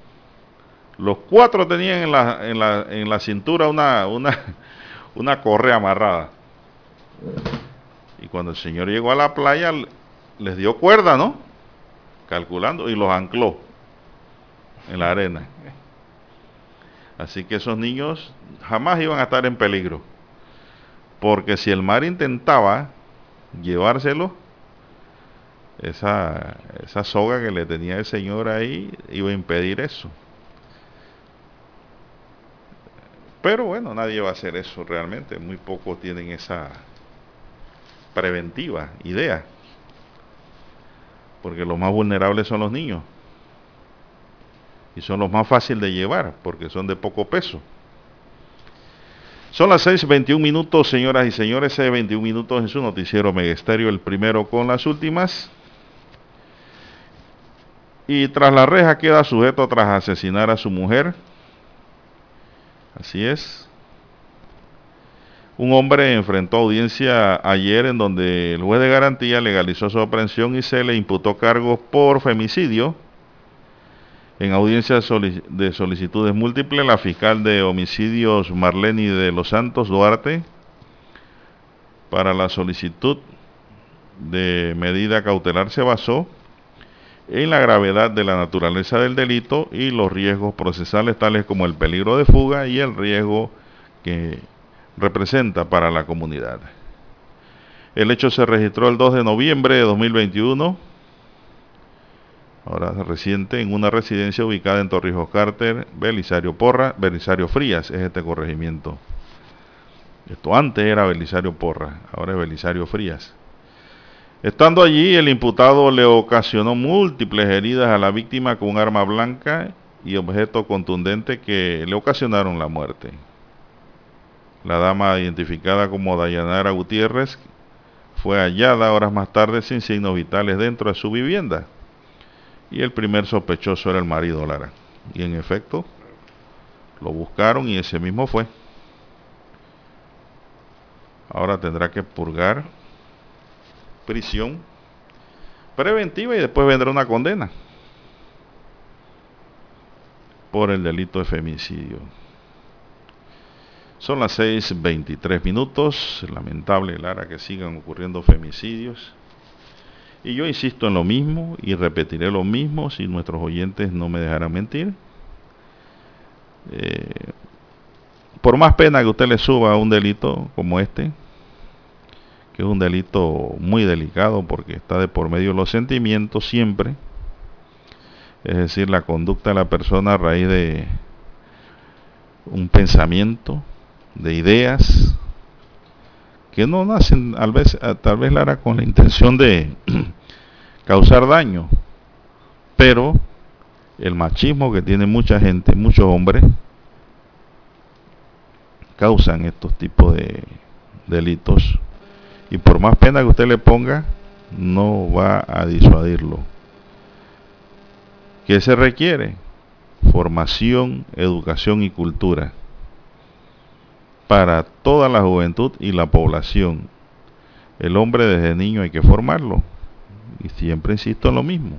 Los cuatro tenían en la, en la, en la cintura una, una, una correa amarrada. Y cuando el señor llegó a la playa, les dio cuerda, ¿no? Calculando, y los ancló en la arena. Así que esos niños jamás iban a estar en peligro. Porque si el mar intentaba llevárselo, esa, esa soga que le tenía el señor ahí iba a impedir eso. Pero bueno, nadie va a hacer eso realmente. Muy pocos tienen esa preventiva idea. Porque los más vulnerables son los niños. Y son los más fáciles de llevar porque son de poco peso. Son las 6.21 minutos, señoras y señores, 6.21 minutos en su noticiero Megesterio, el primero con las últimas. Y tras la reja queda sujeto tras asesinar a su mujer. Así es. Un hombre enfrentó audiencia ayer en donde el juez de garantía legalizó su aprehensión y se le imputó cargos por femicidio. En audiencia de solicitudes múltiples, la fiscal de homicidios Marlene de los Santos Duarte, para la solicitud de medida cautelar se basó en la gravedad de la naturaleza del delito y los riesgos procesales tales como el peligro de fuga y el riesgo que representa para la comunidad. El hecho se registró el 2 de noviembre de 2021, ahora reciente, en una residencia ubicada en Torrijos Carter, Belisario Porra, Belisario Frías es este corregimiento. Esto antes era Belisario Porra, ahora es Belisario Frías. Estando allí, el imputado le ocasionó múltiples heridas a la víctima con un arma blanca y objeto contundente que le ocasionaron la muerte. La dama identificada como Dayanara Gutiérrez fue hallada horas más tarde sin signos vitales dentro de su vivienda. Y el primer sospechoso era el marido Lara. Y en efecto, lo buscaron y ese mismo fue. Ahora tendrá que purgar prisión preventiva y después vendrá una condena por el delito de femicidio. Son las 6.23 minutos. Lamentable, Lara, que sigan ocurriendo femicidios. Y yo insisto en lo mismo y repetiré lo mismo si nuestros oyentes no me dejarán mentir. Eh, por más pena que usted le suba a un delito como este, que es un delito muy delicado porque está de por medio de los sentimientos siempre, es decir, la conducta de la persona a raíz de un pensamiento, de ideas, que no nacen tal vez, tal vez Lara con la intención de causar daño, pero el machismo que tiene mucha gente, muchos hombres, causan estos tipos de delitos y por más pena que usted le ponga, no va a disuadirlo. ¿Qué se requiere? Formación, educación y cultura para toda la juventud y la población. El hombre desde niño hay que formarlo. Y siempre insisto en lo mismo.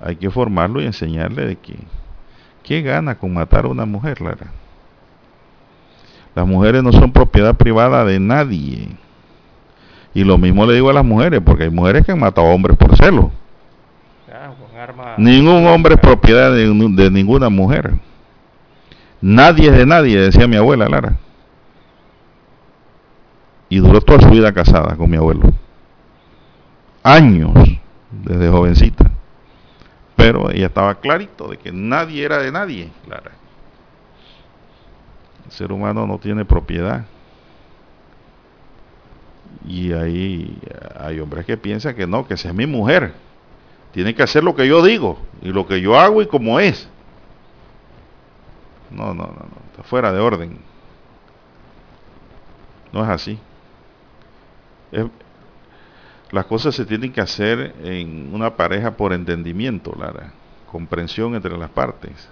Hay que formarlo y enseñarle de que qué gana con matar a una mujer, Lara. Las mujeres no son propiedad privada de nadie. Y lo mismo le digo a las mujeres, porque hay mujeres que han matado a hombres por celo. Ningún hombre es propiedad de, de, ninguna mujer. Nadie es de nadie, decía mi abuela Lara. Y duró toda su vida casada con mi abuelo. Años, desde jovencita. Pero ella estaba clarito de que nadie era de nadie, Lara. El ser humano no tiene propiedad. Y ahí hay hombres que piensan que no, que esa es mi mujer. Tiene que hacer lo que yo digo y lo que yo hago y como es. No, no, no, no. Está fuera de orden. No es así. las cosas se tienen que hacer en una pareja por entendimiento, Lara. Comprensión entre las partes.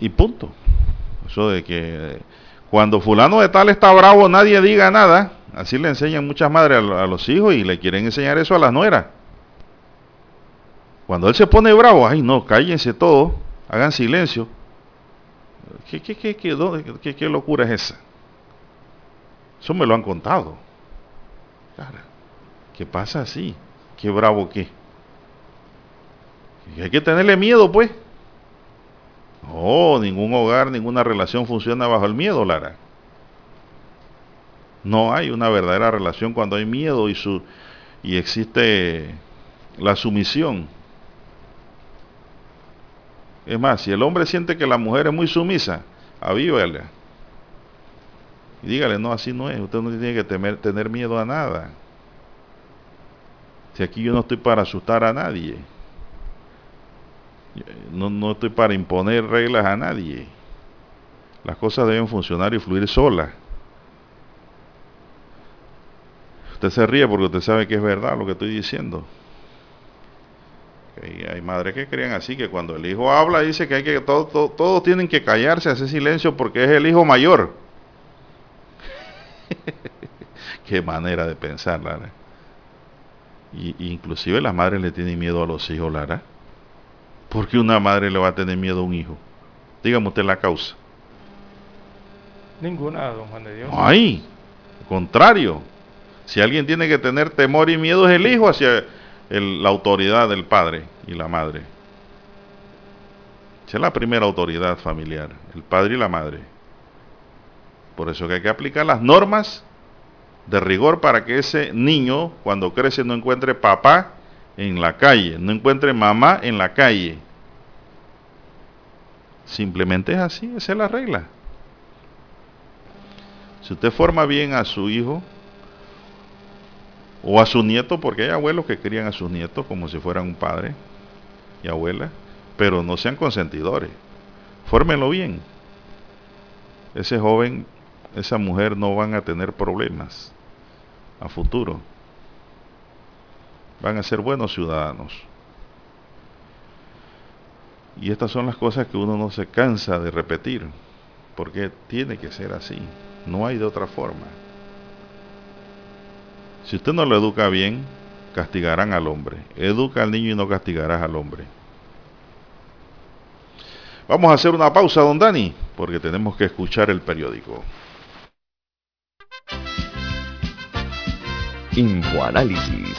Y punto. Eso de que cuando fulano de tal está bravo, nadie diga nada. Así le enseñan muchas madres a, los hijos y le quieren enseñar eso a las nueras. Cuando él se pone bravo, ay no, cállense todos, hagan silencio. ¿Qué, qué, qué, qué, locura es esa? Eso me lo han contado. ¿Qué pasa así? ¿Qué bravo qué? hay que tenerle miedo, pues. No, ningún hogar, ninguna relación funciona bajo el miedo, Lara. No hay una verdadera relación cuando hay miedo y, su, y existe la sumisión. Es más, si el hombre siente que la mujer es muy sumisa, avívale. Y dígale, no, así no es. Usted no tiene que tener miedo a nada. Si aquí yo no estoy para asustar a nadie. No, no estoy para imponer reglas a nadie. Las cosas deben funcionar y fluir solas. Usted se ríe porque usted sabe que es verdad lo que estoy diciendo. Hay madres que creen así, que cuando el hijo habla dice que hay que todos tienen que callarse, hacer silencio porque es el hijo mayor. Qué manera de pensar, Lara. Y, inclusive las madres le tienen miedo a los hijos, Lara. ¿Por qué una madre le va a tener miedo a un hijo? Dígame usted la causa. Ninguna, don Juan de Dios. Ay, al contrario. Si alguien tiene que tener temor y miedo es el hijo hacia la autoridad del padre y la madre. Esa es la primera autoridad familiar, el padre y la madre. Por eso que hay que aplicar las normas de rigor para que ese niño, cuando crece, no encuentre papá en la calle, no encuentre mamá en la calle. Simplemente es así, esa es la regla. Si usted forma bien a su hijo o a su nieto, porque hay abuelos que crían a sus nietos como si fueran un padre y abuela, pero no sean consentidores. Fórmenlo bien. Ese joven, esa mujer no van a tener problemas a futuro van a ser buenos ciudadanos. Y estas son las cosas que uno no se cansa de repetir. porque tiene que ser así, no hay de otra forma. Si usted no lo educa bien, castigarán al hombre. Educa al niño y no castigarás al hombre. Vamos a hacer una pausa, don Dani, porque tenemos que escuchar el periódico. Infoanálisis.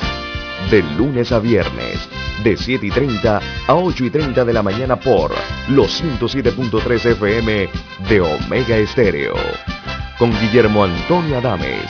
De lunes a viernes, de 7 y 30 a 8 y 30 de la mañana por los 107.3 FM de Omega Estéreo. Con Guillermo Antonio Adames,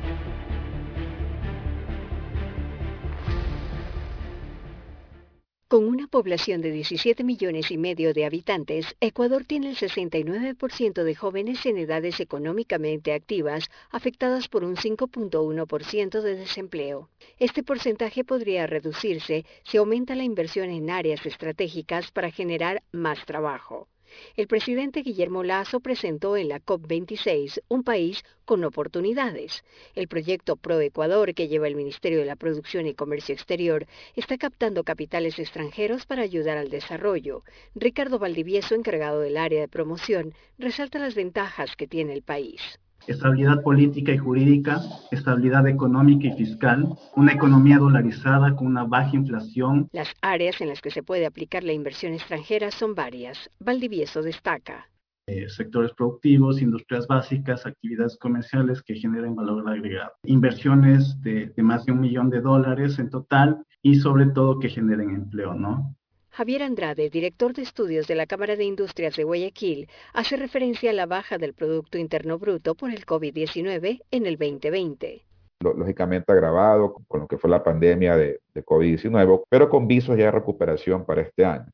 Con una población de 17 millones y medio de habitantes, Ecuador tiene el 69% de jóvenes en edades económicamente activas afectadas por un 5.1% de desempleo. Este porcentaje podría reducirse si aumenta la inversión en áreas estratégicas para generar más trabajo. El presidente Guillermo Lazo presentó en la COP26 un país con oportunidades. El proyecto Pro Ecuador que lleva el Ministerio de la Producción y Comercio Exterior está captando capitales extranjeros para ayudar al desarrollo. Ricardo Valdivieso, encargado del área de promoción, resalta las ventajas que tiene el país estabilidad política y jurídica, estabilidad económica y fiscal, una economía dolarizada con una baja inflación. Las áreas en las que se puede aplicar la inversión extranjera son varias. Valdivieso destaca. Eh, sectores productivos, industrias básicas, actividades comerciales que generen valor agregado, inversiones de, de más de un millón de dólares en total y sobre todo que generen empleo, ¿no? Javier Andrade, director de estudios de la Cámara de Industrias de Guayaquil, hace referencia a la baja del Producto Interno Bruto por el COVID-19 en el 2020 lógicamente agravado con lo que fue la pandemia de, de COVID-19, pero con visos ya de recuperación para este año.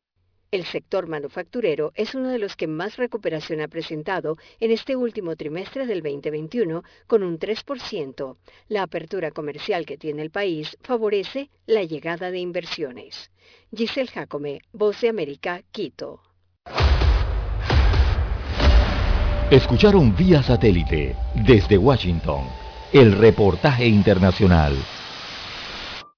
El sector manufacturero es uno de los que más recuperación ha presentado en este último trimestre del 2021, con un 3%. La apertura comercial que tiene el país favorece la llegada de inversiones. Giselle Jacome, Voz de América, Quito. Escucharon vía satélite desde Washington el reportaje internacional.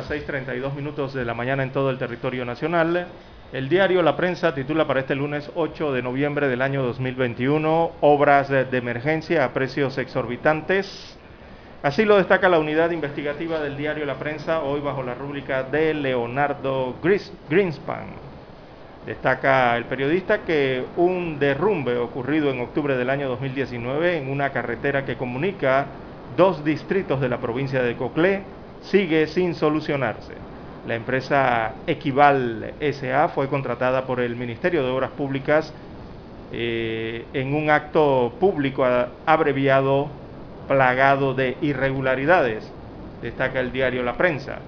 Las 6.32 minutos de la mañana en todo el territorio nacional. El diario La Prensa titula para este lunes 8 de noviembre del año 2021 Obras de emergencia a precios exorbitantes. Así lo destaca la unidad investigativa del diario La Prensa hoy bajo la rúbrica de Leonardo Greenspan. Destaca el periodista que un derrumbe ocurrido en octubre del año 2019 en una carretera que comunica dos distritos de la provincia de Coclé sigue sin solucionarse. La empresa Equival SA fue contratada por el Ministerio de Obras Públicas eh, en un acto público abreviado plagado de irregularidades, destaca el diario La Prensa.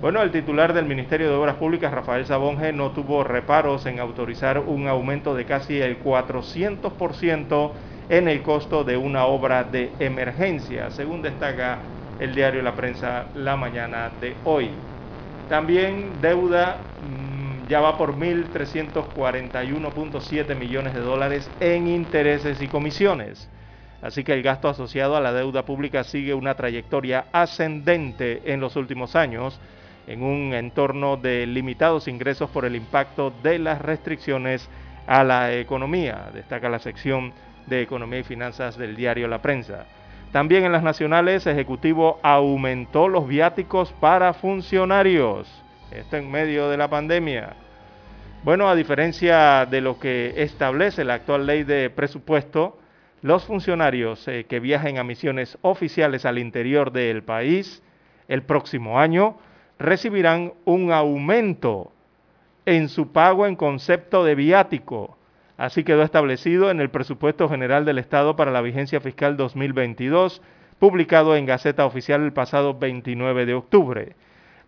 Bueno, el titular del Ministerio de Obras Públicas, Rafael Sabonge, no tuvo reparos en autorizar un aumento de casi el 400% en el costo de una obra de emergencia, según destaca el diario La Prensa la mañana de hoy. También deuda mm, ya va por 1.341.7 millones de dólares en intereses y comisiones. Así que el gasto asociado a la deuda pública sigue una trayectoria ascendente en los últimos años en un entorno de limitados ingresos por el impacto de las restricciones a la economía, destaca la sección de Economía y Finanzas del diario La Prensa. También en las nacionales, Ejecutivo aumentó los viáticos para funcionarios. Esto en medio de la pandemia. Bueno, a diferencia de lo que establece la actual ley de presupuesto, los funcionarios eh, que viajen a misiones oficiales al interior del país el próximo año recibirán un aumento en su pago en concepto de viático. Así quedó establecido en el presupuesto general del Estado para la vigencia fiscal 2022, publicado en Gaceta Oficial el pasado 29 de octubre.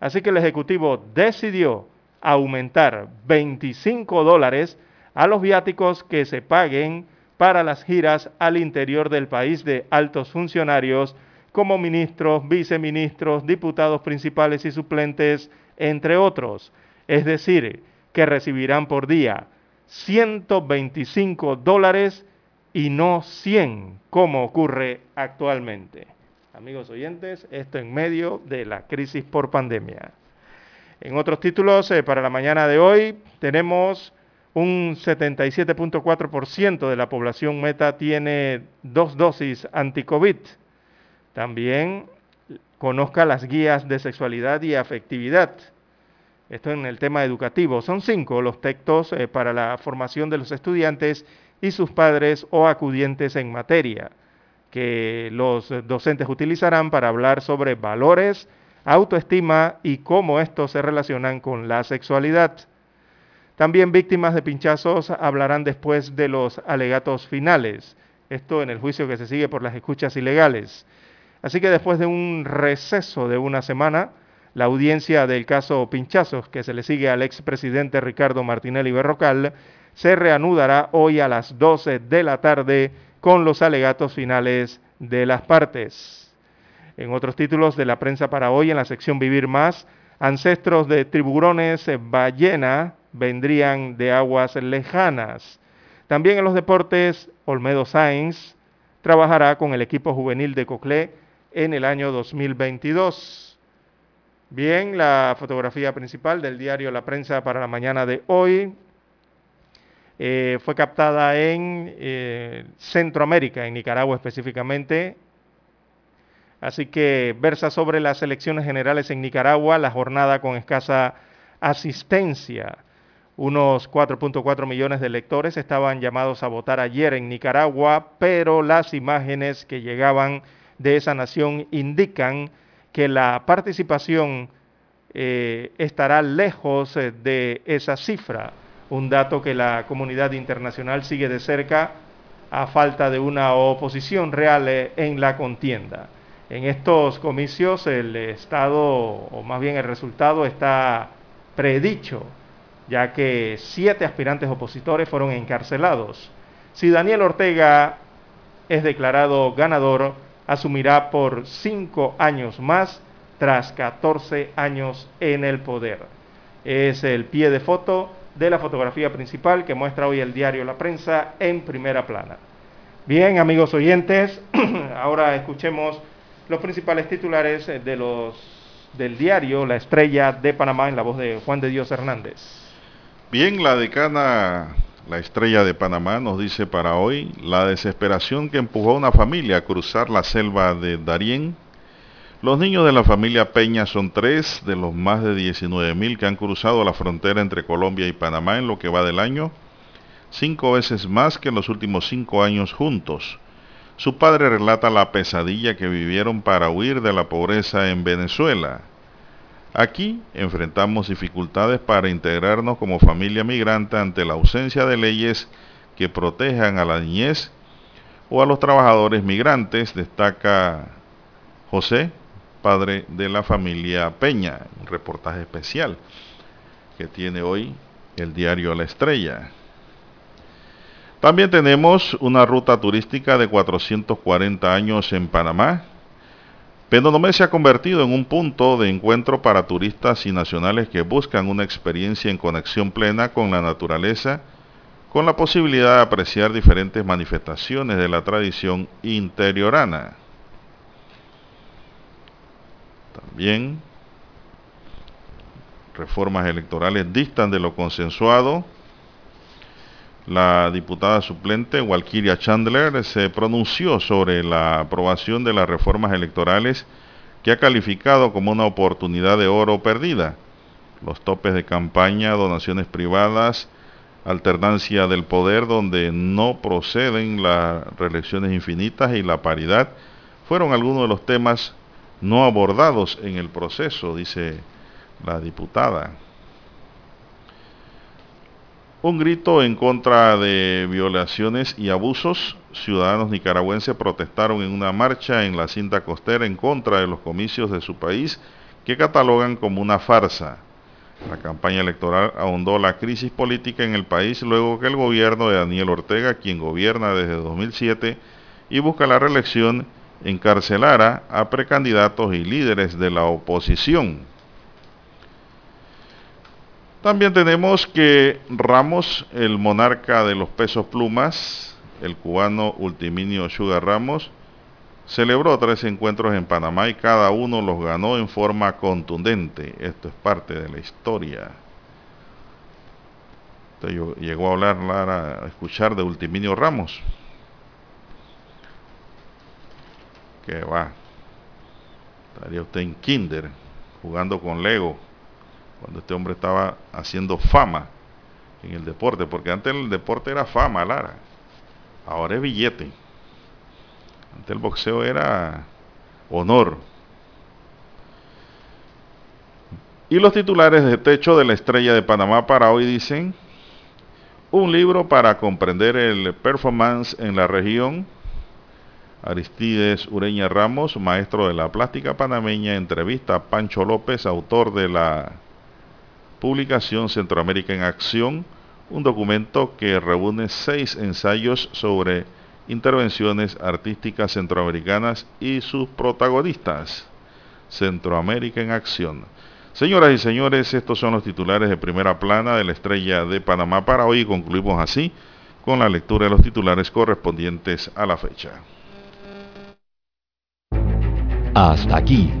Así que el Ejecutivo decidió aumentar 25 dólares a los viáticos que se paguen para las giras al interior del país de altos funcionarios como ministros, viceministros, diputados principales y suplentes, entre otros. Es decir, que recibirán por día 125 dólares y no 100, como ocurre actualmente. Amigos oyentes, esto en medio de la crisis por pandemia. En otros títulos, eh, para la mañana de hoy, tenemos un 77.4% de la población meta tiene dos dosis anti-COVID. También conozca las guías de sexualidad y afectividad. Esto en el tema educativo. Son cinco los textos eh, para la formación de los estudiantes y sus padres o acudientes en materia, que los docentes utilizarán para hablar sobre valores, autoestima y cómo estos se relacionan con la sexualidad. También víctimas de pinchazos hablarán después de los alegatos finales, esto en el juicio que se sigue por las escuchas ilegales. Así que después de un receso de una semana, la audiencia del caso Pinchazos, que se le sigue al expresidente Ricardo Martinelli Berrocal, se reanudará hoy a las 12 de la tarde con los alegatos finales de las partes. En otros títulos de la prensa para hoy, en la sección Vivir Más, ancestros de tiburones ballena vendrían de aguas lejanas. También en los deportes, Olmedo Sainz trabajará con el equipo juvenil de Coclé en el año 2022. Bien, la fotografía principal del diario La Prensa para la mañana de hoy eh, fue captada en eh, Centroamérica, en Nicaragua específicamente. Así que versa sobre las elecciones generales en Nicaragua, la jornada con escasa asistencia. Unos 4.4 millones de electores estaban llamados a votar ayer en Nicaragua, pero las imágenes que llegaban de esa nación indican que la participación eh, estará lejos eh, de esa cifra, un dato que la comunidad internacional sigue de cerca a falta de una oposición real eh, en la contienda. En estos comicios el Estado, o más bien el resultado, está predicho, ya que siete aspirantes opositores fueron encarcelados. Si Daniel Ortega es declarado ganador, asumirá por cinco años más tras 14 años en el poder. Es el pie de foto de la fotografía principal que muestra hoy el diario La Prensa en primera plana. Bien, amigos oyentes, ahora escuchemos los principales titulares de los, del diario La Estrella de Panamá en la voz de Juan de Dios Hernández. Bien, la decana la estrella de Panamá nos dice para hoy la desesperación que empujó a una familia a cruzar la selva de Darién. Los niños de la familia Peña son tres de los más de 19 mil que han cruzado la frontera entre Colombia y Panamá en lo que va del año, cinco veces más que en los últimos cinco años juntos. Su padre relata la pesadilla que vivieron para huir de la pobreza en Venezuela. Aquí enfrentamos dificultades para integrarnos como familia migrante ante la ausencia de leyes que protejan a la niñez o a los trabajadores migrantes, destaca José, padre de la familia Peña. Un reportaje especial que tiene hoy el diario La Estrella. También tenemos una ruta turística de 440 años en Panamá. Penonomé se ha convertido en un punto de encuentro para turistas y nacionales que buscan una experiencia en conexión plena con la naturaleza, con la posibilidad de apreciar diferentes manifestaciones de la tradición interiorana. También reformas electorales distan de lo consensuado. La diputada suplente Walkiria Chandler se pronunció sobre la aprobación de las reformas electorales que ha calificado como una oportunidad de oro perdida. Los topes de campaña, donaciones privadas, alternancia del poder donde no proceden las reelecciones infinitas y la paridad fueron algunos de los temas no abordados en el proceso, dice la diputada. Un grito en contra de violaciones y abusos. Ciudadanos nicaragüenses protestaron en una marcha en la cinta costera en contra de los comicios de su país que catalogan como una farsa. La campaña electoral ahondó la crisis política en el país luego que el gobierno de Daniel Ortega, quien gobierna desde 2007 y busca la reelección, encarcelara a precandidatos y líderes de la oposición. También tenemos que Ramos, el monarca de los pesos plumas, el cubano Ultiminio Sugar Ramos, celebró tres encuentros en Panamá y cada uno los ganó en forma contundente. Esto es parte de la historia. llegó a hablar, a escuchar de Ultiminio Ramos. Que va. Estaría usted en Kinder, jugando con Lego cuando este hombre estaba haciendo fama en el deporte, porque antes el deporte era fama, Lara, ahora es billete. Antes el boxeo era honor. Y los titulares de techo de la estrella de Panamá para hoy dicen, un libro para comprender el performance en la región. Aristides Ureña Ramos, maestro de la plástica panameña, entrevista a Pancho López, autor de la publicación Centroamérica en Acción, un documento que reúne seis ensayos sobre intervenciones artísticas centroamericanas y sus protagonistas. Centroamérica en Acción. Señoras y señores, estos son los titulares de primera plana de la estrella de Panamá para hoy. Concluimos así con la lectura de los titulares correspondientes a la fecha. Hasta aquí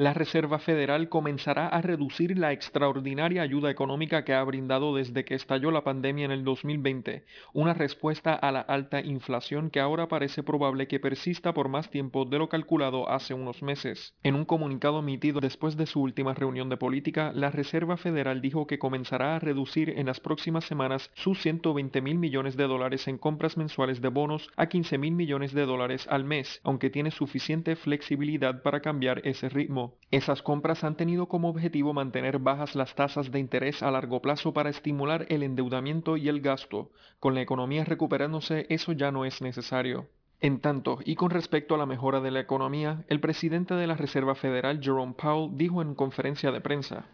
La Reserva Federal comenzará a reducir la extraordinaria ayuda económica que ha brindado desde que estalló la pandemia en el 2020, una respuesta a la alta inflación que ahora parece probable que persista por más tiempo de lo calculado hace unos meses. En un comunicado emitido después de su última reunión de política, la Reserva Federal dijo que comenzará a reducir en las próximas semanas sus 120 mil millones de dólares en compras mensuales de bonos a 15 mil millones de dólares al mes, aunque tiene suficiente flexibilidad para cambiar ese ritmo. Esas compras han tenido como objetivo mantener bajas las tasas de interés a largo plazo para estimular el endeudamiento y el gasto. Con la economía recuperándose, eso ya no es necesario. En tanto, y con respecto a la mejora de la economía, el presidente de la Reserva Federal, Jerome Powell, dijo en conferencia de prensa,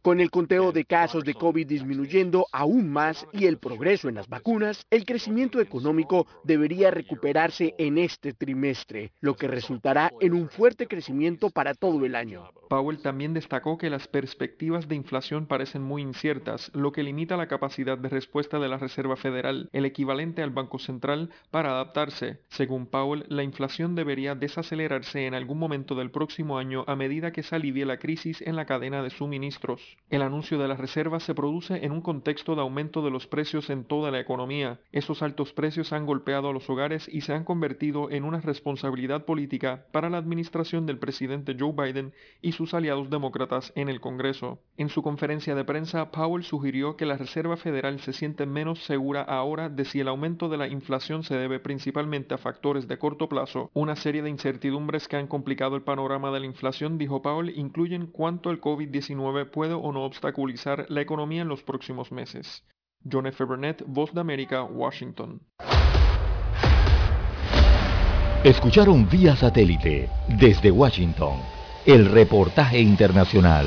Con el conteo de casos de COVID disminuyendo aún más y el progreso en las vacunas, el crecimiento económico debería recuperarse en este trimestre, lo que resultará en un fuerte crecimiento para todo el año. Powell también destacó que las perspectivas de inflación parecen muy inciertas, lo que limita la capacidad de respuesta de la Reserva Federal, el equivalente al Banco Central, para adaptarse. Según Powell, la inflación debería desacelerarse en algún momento del próximo año a medida que se alivie la crisis en la cadena de suministros. El anuncio de la Reserva se produce en un contexto de aumento de los precios en toda la economía. Esos altos precios han golpeado a los hogares y se han convertido en una responsabilidad política para la administración del presidente Joe Biden y sus aliados demócratas en el Congreso. En su conferencia de prensa, Powell sugirió que la Reserva Federal se siente menos segura ahora de si el aumento de la inflación se debe principalmente a factores de corto plazo. Una serie de incertidumbres que han complicado el panorama de la inflación, dijo Powell, incluyen cuánto el COVID-19 puede o no obstaculizar la economía en los próximos meses. John F. Burnett, Voz de América, Washington. Escucharon vía satélite desde Washington el reportaje internacional.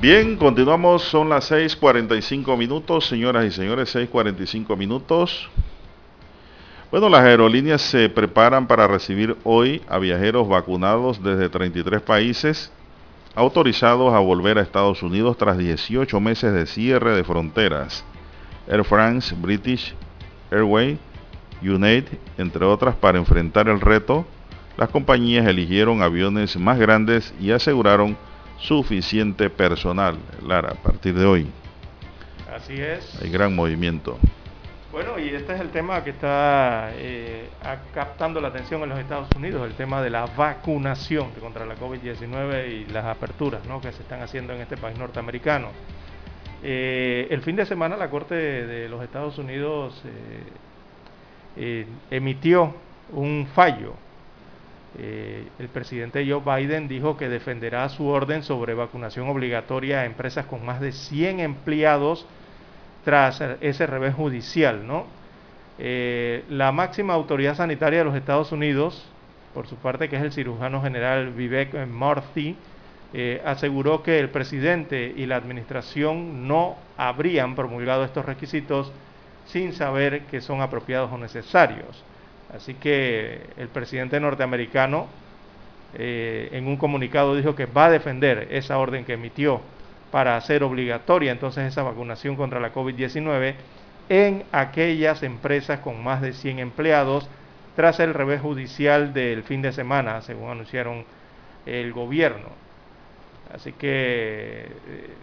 Bien, continuamos, son las 6.45 minutos, señoras y señores, 6.45 minutos. Bueno, las aerolíneas se preparan para recibir hoy a viajeros vacunados desde 33 países autorizados a volver a Estados Unidos tras 18 meses de cierre de fronteras. Air France, British Airways, United, entre otras, para enfrentar el reto, las compañías eligieron aviones más grandes y aseguraron suficiente personal, Lara, a partir de hoy. Así es. Hay gran movimiento. Bueno, y este es el tema que está eh, captando la atención en los Estados Unidos, el tema de la vacunación contra la COVID-19 y las aperturas ¿no? que se están haciendo en este país norteamericano. Eh, el fin de semana la Corte de, los Estados Unidos eh, emitió un fallo eh, el presidente Joe Biden dijo que defenderá su orden sobre vacunación obligatoria a empresas con más de 100 empleados tras ese revés judicial. ¿no? Eh, la máxima autoridad sanitaria de los Estados Unidos, por su parte, que es el cirujano general Vivek Murthy, eh, aseguró que el presidente y la administración no habrían promulgado estos requisitos sin saber que son apropiados o necesarios. Así que el presidente norteamericano eh, en un comunicado dijo que va a defender esa orden que emitió para hacer obligatoria entonces esa vacunación contra la COVID-19 en aquellas empresas con más de 100 empleados tras el revés judicial del fin de semana, según anunciaron el gobierno. Así que eh,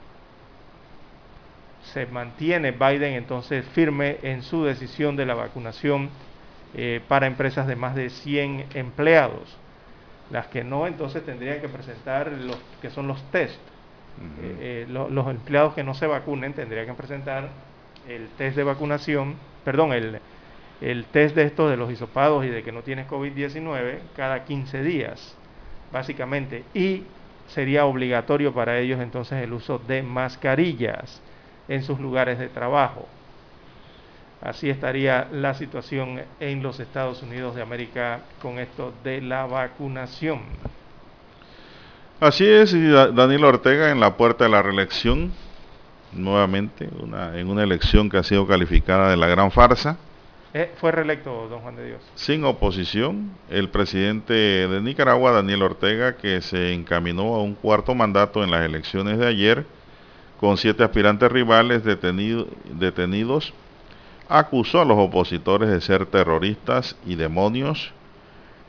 se mantiene Biden entonces firme en su decisión de la vacunación eh, para empresas de más de 100 empleados. Las que no, entonces tendrían que presentar los que son los test. Eh, eh, los empleados que no se vacunen tendrían que presentar el test de vacunación, perdón, el, el test de estos de los hisopados y de que no tienes COVID-19 cada 15 días, básicamente. Y sería obligatorio para ellos entonces el uso de mascarillas en sus lugares de trabajo. Así estaría la situación en los Estados Unidos de América con esto de la vacunación. Así es, Daniel Ortega en la puerta de la reelección, nuevamente, en una elección que ha sido calificada de la gran farsa. Eh, fue reelecto, don Juan de Dios. Sin oposición, el presidente de Nicaragua, Daniel Ortega, que se encaminó a un cuarto mandato en las elecciones de ayer, con siete aspirantes rivales detenidos acusó a los opositores de ser terroristas y demonios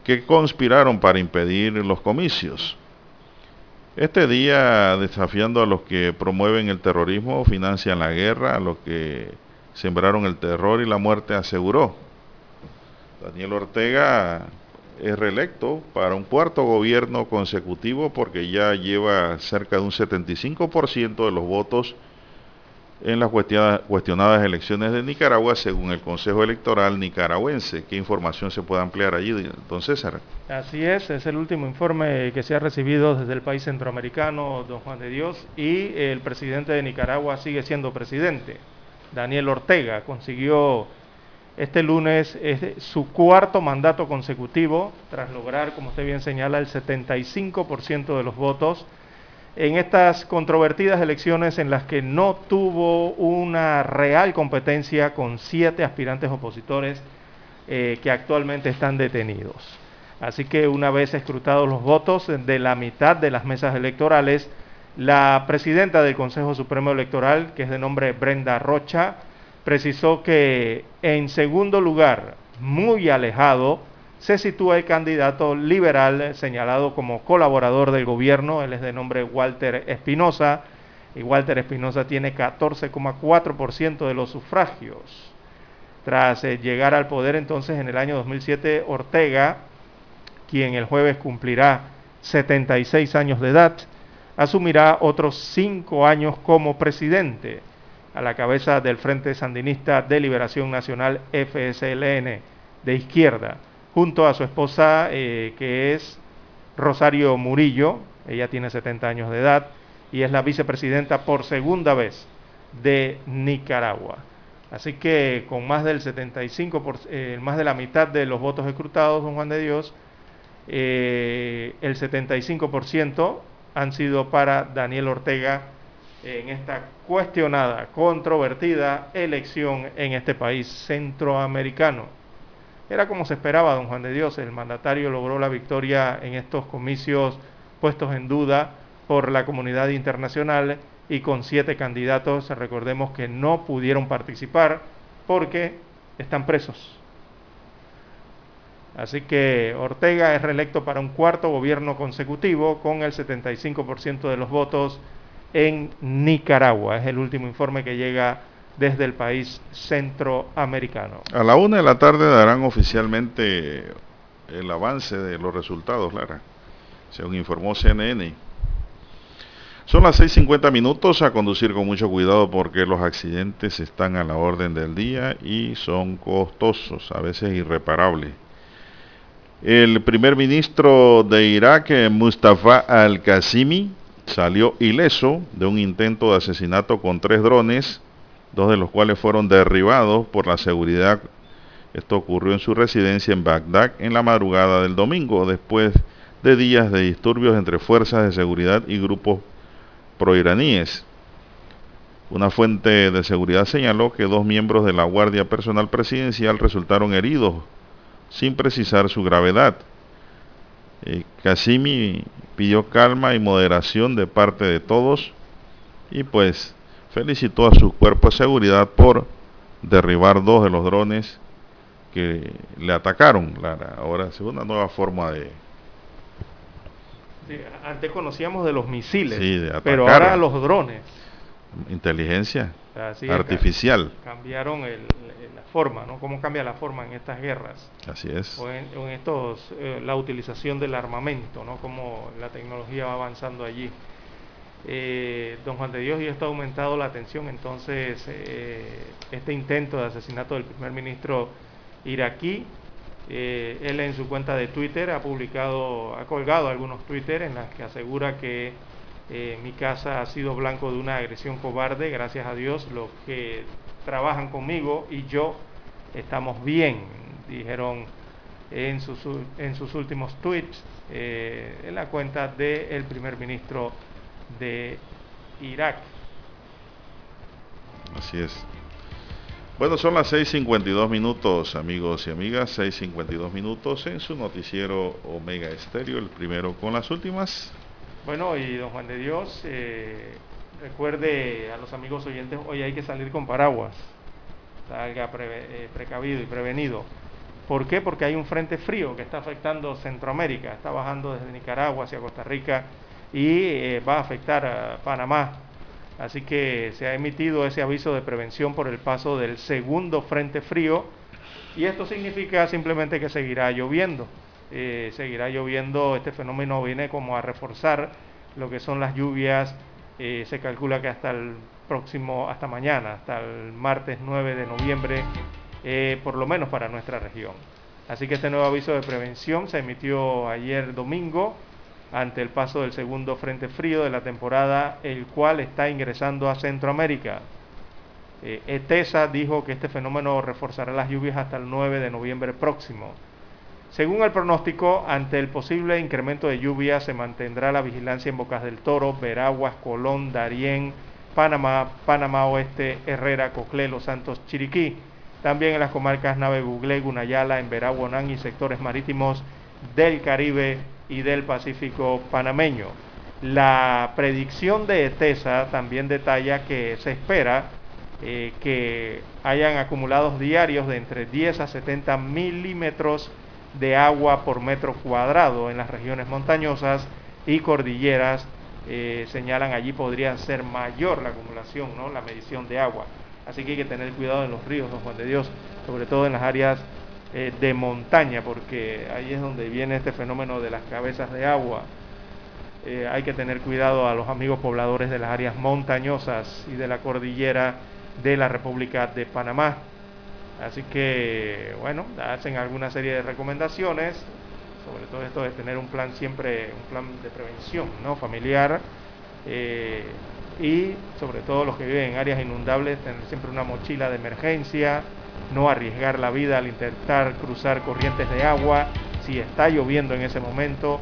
que conspiraron para impedir los comicios. Este día, desafiando a los que promueven el terrorismo, financian la guerra, a los que sembraron el terror y la muerte, aseguró. Daniel Ortega es reelecto para un cuarto gobierno consecutivo porque ya lleva cerca de un 75% de los votos en las cuestionadas elecciones de Nicaragua según el Consejo Electoral nicaragüense. ¿Qué información se puede ampliar allí, don César? Así es, es el último informe que se ha recibido desde el país centroamericano, don Juan de Dios, y el presidente de Nicaragua sigue siendo presidente. Daniel Ortega consiguió este lunes su cuarto mandato consecutivo tras lograr, como usted bien señala, el 75% de los votos en estas controvertidas elecciones en las que no tuvo una real competencia con siete aspirantes opositores eh, que actualmente están detenidos. Así que una vez escrutados los votos de la mitad de las mesas electorales, la presidenta del Consejo Supremo Electoral, que es de nombre Brenda Rocha, precisó que en segundo lugar, muy alejado, se sitúa el candidato liberal señalado como colaborador del gobierno, él es de nombre Walter Espinosa, y Walter Espinosa tiene 14,4% de los sufragios. Tras eh, llegar al poder entonces en el año 2007, Ortega, quien el jueves cumplirá 76 años de edad, asumirá otros cinco años como presidente a la cabeza del Frente Sandinista de Liberación Nacional FSLN de izquierda junto a su esposa, eh, que es Rosario Murillo, ella tiene 70 años de edad y es la vicepresidenta por segunda vez de Nicaragua. Así que con más del 75, eh, más de la mitad de los votos escrutados, don Juan de Dios, eh, el 75% han sido para Daniel Ortega en esta cuestionada, controvertida elección en este país centroamericano. Era como se esperaba, don Juan de Dios. El mandatario logró la victoria en estos comicios puestos en duda por la comunidad internacional y con siete candidatos, recordemos que no pudieron participar porque están presos. Así que Ortega es reelecto para un cuarto gobierno consecutivo con el 75% de los votos en Nicaragua. Es el último informe que llega desde el país centroamericano. A la una de la tarde darán oficialmente el avance de los resultados, Lara, según informó CNN. Son las 6.50 minutos a conducir con mucho cuidado porque los accidentes están a la orden del día y son costosos, a veces irreparables. El primer ministro de Irak, Mustafa al-Qasimi, salió ileso de un intento de asesinato con tres drones dos de los cuales fueron derribados por la seguridad. Esto ocurrió en su residencia en Bagdad en la madrugada del domingo, después de días de disturbios entre fuerzas de seguridad y grupos proiraníes. Una fuente de seguridad señaló que dos miembros de la Guardia Personal Presidencial resultaron heridos, sin precisar su gravedad. Eh, pidió calma y moderación de parte de todos y pues felicitó a su cuerpo de seguridad por derribar dos de los drones que le atacaron. Ahora es una nueva forma de... antes conocíamos de los misiles, pero ahora los drones. Inteligencia artificial. Cambiaron la forma, ¿no? ¿Cómo cambia la forma en estas guerras? Así es. O en, estos, eh, la utilización del armamento, ¿no? Cómo la tecnología va avanzando allí. Eh, don Juan de Dios y esto ha aumentado la atención. Entonces, eh, este intento de asesinato del primer ministro iraquí, eh, él en su cuenta de Twitter ha publicado, ha colgado algunos Twitter en los que asegura que mi casa ha sido blanco de una agresión cobarde, gracias a Dios, lo que trabajan conmigo y yo estamos bien, dijeron en sus, últimos tweets eh, en la cuenta del primer ministro de Irak. Así es. Bueno, son las 6.52 minutos, amigos y amigas, 6.52 minutos en su noticiero Omega Estéreo, el primero con las últimas. Bueno, y don Juan de Dios, eh, recuerde a los amigos oyentes, hoy hay que salir con paraguas, salga eh, precavido y prevenido. ¿Por qué? Porque hay un frente frío que está afectando Centroamérica, está bajando desde Nicaragua hacia Costa Rica y eh, va a afectar a Panamá. Así que se ha emitido ese aviso de prevención por el paso del segundo frente frío y esto significa simplemente que seguirá lloviendo. Eh, seguirá lloviendo, este fenómeno viene como a reforzar lo que son las lluvias, eh, se calcula que hasta el próximo, hasta mañana, hasta el martes 9 de noviembre, por lo menos para nuestra región. Así que este nuevo aviso de prevención se emitió ayer domingo ante el paso del segundo frente frío de la temporada, el cual está ingresando a Centroamérica. Eh, ETESA dijo que este fenómeno reforzará las lluvias hasta el 9 de noviembre próximo. Según el pronóstico, ante el posible incremento de lluvias se mantendrá la vigilancia en Bocas del Toro, Veraguas, Colón, Darién, Panamá, Panamá Oeste, Herrera, Coclé, Los Santos, Chiriquí. También en las comarcas Nave Buglé, Gunayala, en Veraguanán y sectores marítimos del Caribe y del Pacífico panameño. La predicción de ETESA también detalla que se espera eh, que hayan acumulados diarios de entre 10 a 70 milímetros de agua por metro cuadrado en las regiones montañosas y cordilleras. Eh, señalan allí podría ser mayor la acumulación, ¿no? la medición de agua. Así que hay que tener cuidado en los ríos, don Juan de Dios, sobre todo en las áreas eh, de montaña, porque ahí es donde viene este fenómeno de las cabezas de agua. Eh, hay que tener cuidado a los amigos pobladores de las áreas montañosas y de la cordillera de la República de Panamá. Así que, bueno, hacen alguna serie de recomendaciones, sobre todo esto de tener un plan siempre, un plan de prevención, ¿no? Familiar. Eh, y sobre todo los que viven en áreas inundables, tener siempre una mochila de emergencia, no arriesgar la vida al intentar cruzar corrientes de agua, si está lloviendo en ese momento,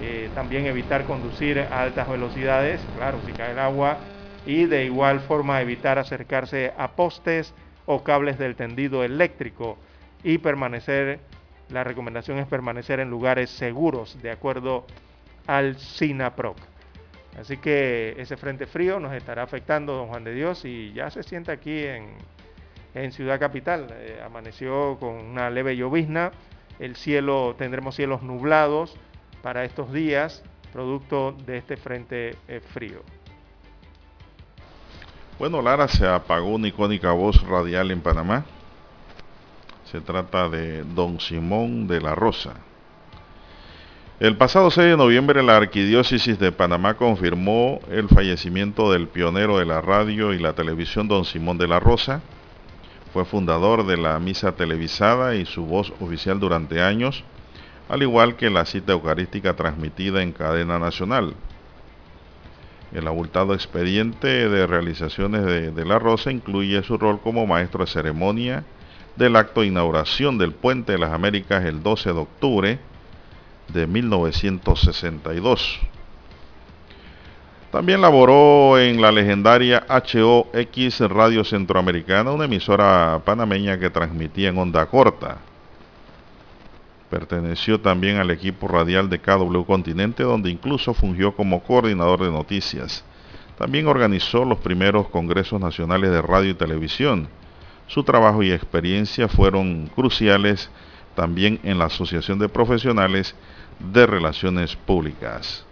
eh, también evitar conducir a altas velocidades, claro, si cae el agua, y de igual forma evitar acercarse a postes o cables del tendido eléctrico y permanecer, la recomendación es permanecer en lugares seguros, de acuerdo al SINAPROC. Así que ese frente frío nos estará afectando, don Juan de Dios, y ya se siente aquí en, en Ciudad Capital. Eh, amaneció con una leve llovizna, el cielo, tendremos cielos nublados para estos días, producto de este frente eh, frío. Bueno, Lara, se apagó una icónica voz radial en Panamá. Se trata de Don Simón de la Rosa. El pasado 6 de noviembre la Arquidiócesis de Panamá confirmó el fallecimiento del pionero de la radio y la televisión Don Simón de la Rosa. Fue fundador de la misa televisada y su voz oficial durante años, al igual que la cita eucarística transmitida en cadena nacional. El abultado expediente de realizaciones de, de, La Rosa incluye su rol como maestro de ceremonia del acto de inauguración del Puente de las Américas el 12 de octubre, de 1962. También laboró en la legendaria HOX Radio Centroamericana, una emisora panameña que transmitía en onda corta. Perteneció también al equipo radial de KW Continente, donde incluso fungió como coordinador de noticias. También organizó los primeros congresos nacionales de radio y televisión. Su trabajo y experiencia fueron cruciales también en la Asociación de Profesionales de Relaciones Públicas.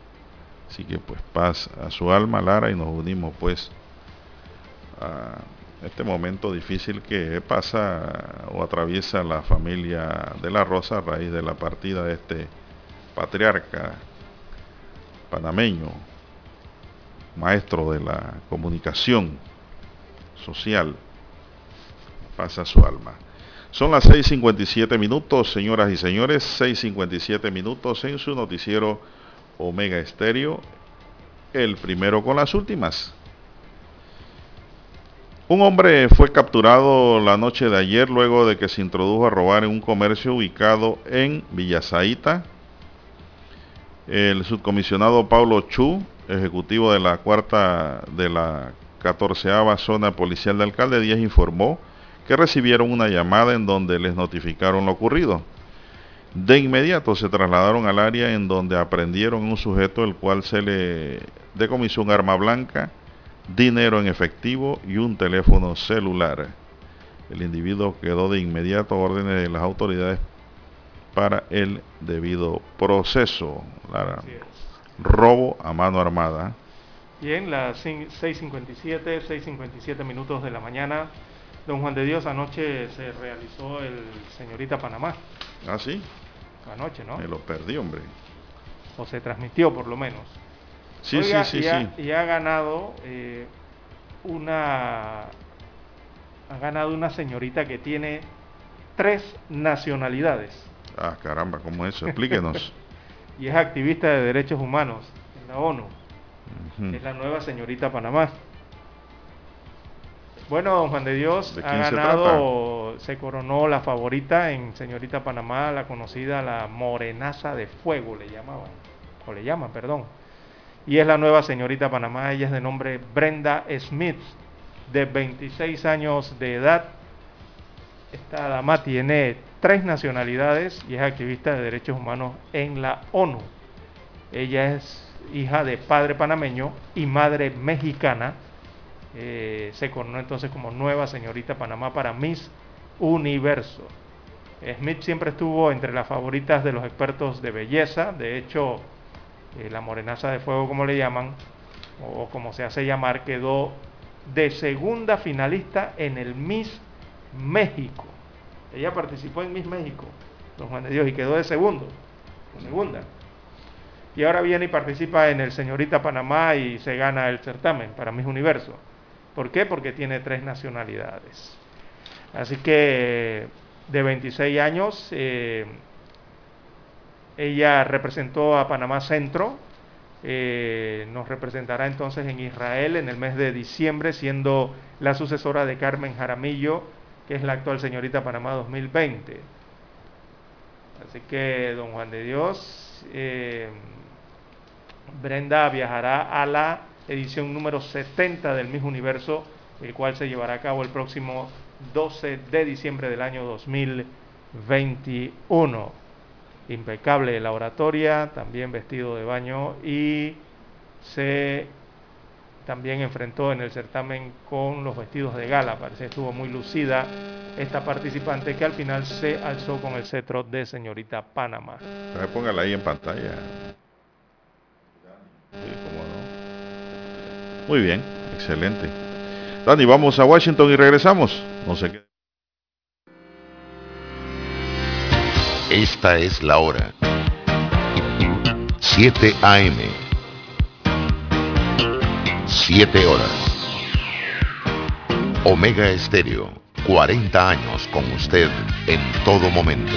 Así que pues paz a su alma, Lara, y nos unimos pues a este momento difícil que pasa o atraviesa la familia de la Rosa a raíz de la partida de este patriarca panameño, maestro de la comunicación social. Pasa su alma. Son las 6.57 minutos, señoras y señores, 6.57 minutos en su noticiero Omega Estéreo, el primero con las últimas. Un hombre fue capturado la noche de ayer luego de que se introdujo a robar en un comercio ubicado en Villasaita. El subcomisionado Pablo Chu, ejecutivo de la cuarta de la catorceava zona policial de Alcalde Díaz, informó que recibieron una llamada en donde les notificaron lo ocurrido. De inmediato se trasladaron al área en donde aprendieron un sujeto el cual se le decomisó un arma blanca, dinero en efectivo y un teléfono celular. El individuo quedó de inmediato a órdenes de las autoridades para el debido proceso. robo a mano armada. Bien, las 6.57, 6.57 minutos de la mañana. Don Juan de Dios, anoche se realizó el Señorita Panamá. Ah, sí. Anoche, ¿no? Me lo perdí, hombre. O se transmitió, por lo menos. Sí, sí, sí, y ha, sí. Y ha ganado eh, una. Ha ganado una señorita que tiene tres nacionalidades. Ah, caramba, ¿cómo es eso? Explíquenos. y es activista de derechos humanos en la ONU. Es la nueva señorita Panamá. Bueno, don Juan de Dios ha ganado, se, coronó la favorita en señorita Panamá, la conocida la Morenaza de Fuego, le llamaban, o le llaman, perdón. Y es la nueva señorita Panamá, ella es de nombre Brenda Smith, de 26 años de edad. Esta dama tiene tres nacionalidades y es activista de derechos humanos en la ONU. Ella es hija de padre panameño y madre mexicana. Eh, se coronó entonces como nueva señorita Panamá para Miss Universo. Smith siempre estuvo entre las favoritas de los expertos de belleza, de hecho, eh, la morenaza de fuego, como le llaman, o como se hace llamar, quedó de segunda finalista en el Miss México. Ella participó en Miss México, don Juan de Dios, y quedó de segundo, segunda. Y ahora viene y participa en el Señorita Panamá y se gana el certamen para Miss Universo. ¿Por qué? Porque tiene tres nacionalidades. Así que de 26 años, eh, ella representó a Panamá Centro, eh, nos representará entonces en Israel en el mes de diciembre, siendo la sucesora de Carmen Jaramillo, que es la actual señorita Panamá 2020. Así que, don Juan de Dios, eh, Brenda viajará a la edición número 70 del Miss Universo, el cual se llevará a cabo el próximo 12 de diciembre del año 2021. Impecable la oratoria, también vestido de baño y se también enfrentó en el certamen con los vestidos de gala. Parece que estuvo muy lucida esta participante que al final se alzó con el cetro de señorita Panamá. Póngala ahí en pantalla. Muy bien, excelente. Dani, vamos a Washington y regresamos. No sé qué. Esta es la hora. 7 AM. 7 horas. Omega Estéreo, 40 años con usted en todo momento.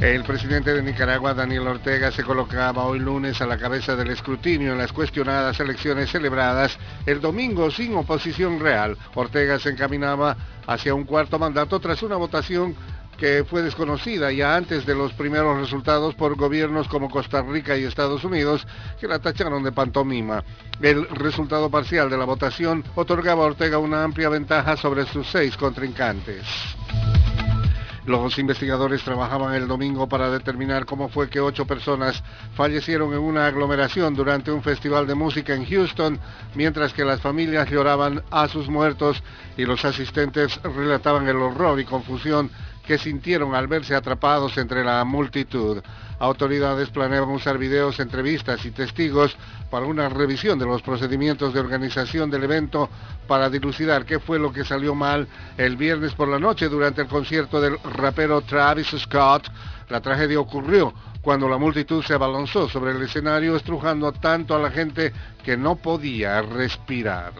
El presidente de Nicaragua, Daniel Ortega, se colocaba hoy lunes a la cabeza del escrutinio en las cuestionadas elecciones celebradas el domingo sin oposición real. Ortega se encaminaba hacia un cuarto mandato tras una votación que fue desconocida ya antes de los primeros resultados por gobiernos como Costa Rica y Estados Unidos, que la tacharon de pantomima. El resultado parcial de la votación otorgaba a Ortega una amplia ventaja sobre sus seis contrincantes. Los investigadores trabajaban el domingo para determinar cómo fue que ocho personas fallecieron en una aglomeración durante un festival de música en Houston, mientras que las familias lloraban a sus muertos y los asistentes relataban el horror y confusión que sintieron al verse atrapados entre la multitud. Autoridades planeaban usar videos, entrevistas y testigos para una revisión de los procedimientos de organización del evento para dilucidar qué fue lo que salió mal el viernes por la noche durante el concierto del rapero Travis Scott. La tragedia ocurrió cuando la multitud se abalanzó sobre el escenario estrujando tanto a la gente que no podía respirar.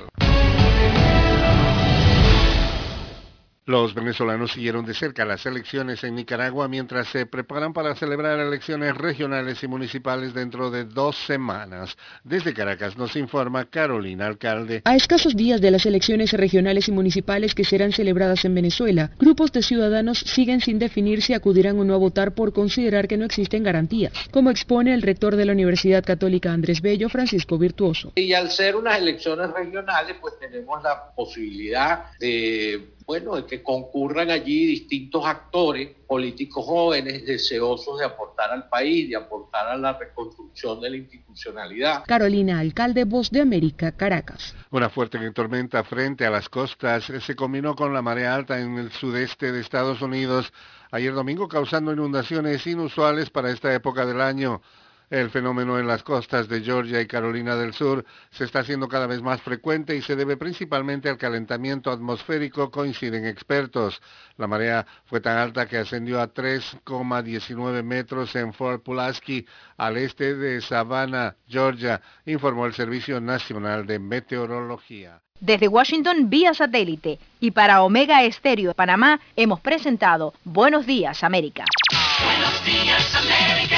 Los venezolanos siguieron de cerca las elecciones en Nicaragua mientras se preparan para celebrar elecciones regionales y municipales dentro de dos semanas. Desde Caracas nos informa Carolina Alcalde. A escasos días de las elecciones regionales y municipales que serán celebradas en Venezuela, grupos de ciudadanos siguen sin definir si acudirán o no a votar por considerar que no existen garantías, como expone el rector de la Universidad Católica Andrés Bello, Francisco Virtuoso. Y al ser unas elecciones regionales, pues tenemos la posibilidad de bueno, de que concurran allí distintos actores políticos jóvenes deseosos de aportar al país, de aportar a la reconstrucción de la institucionalidad. Carolina Alcalde, Voz de América, Caracas. Una fuerte tormenta frente a las costas se combinó con la marea alta en el sudeste de Estados Unidos ayer domingo causando inundaciones inusuales para esta época del año. El fenómeno en las costas de Georgia y Carolina del Sur se está haciendo cada vez más frecuente y se debe principalmente al calentamiento atmosférico, coinciden expertos. La marea fue tan alta que ascendió a 3,19 metros en Fort Pulaski, al este de Savannah, Georgia, informó el Servicio Nacional de Meteorología. Desde Washington vía satélite y para Omega Estéreo de Panamá hemos presentado Buenos Días América. Buenos días, América.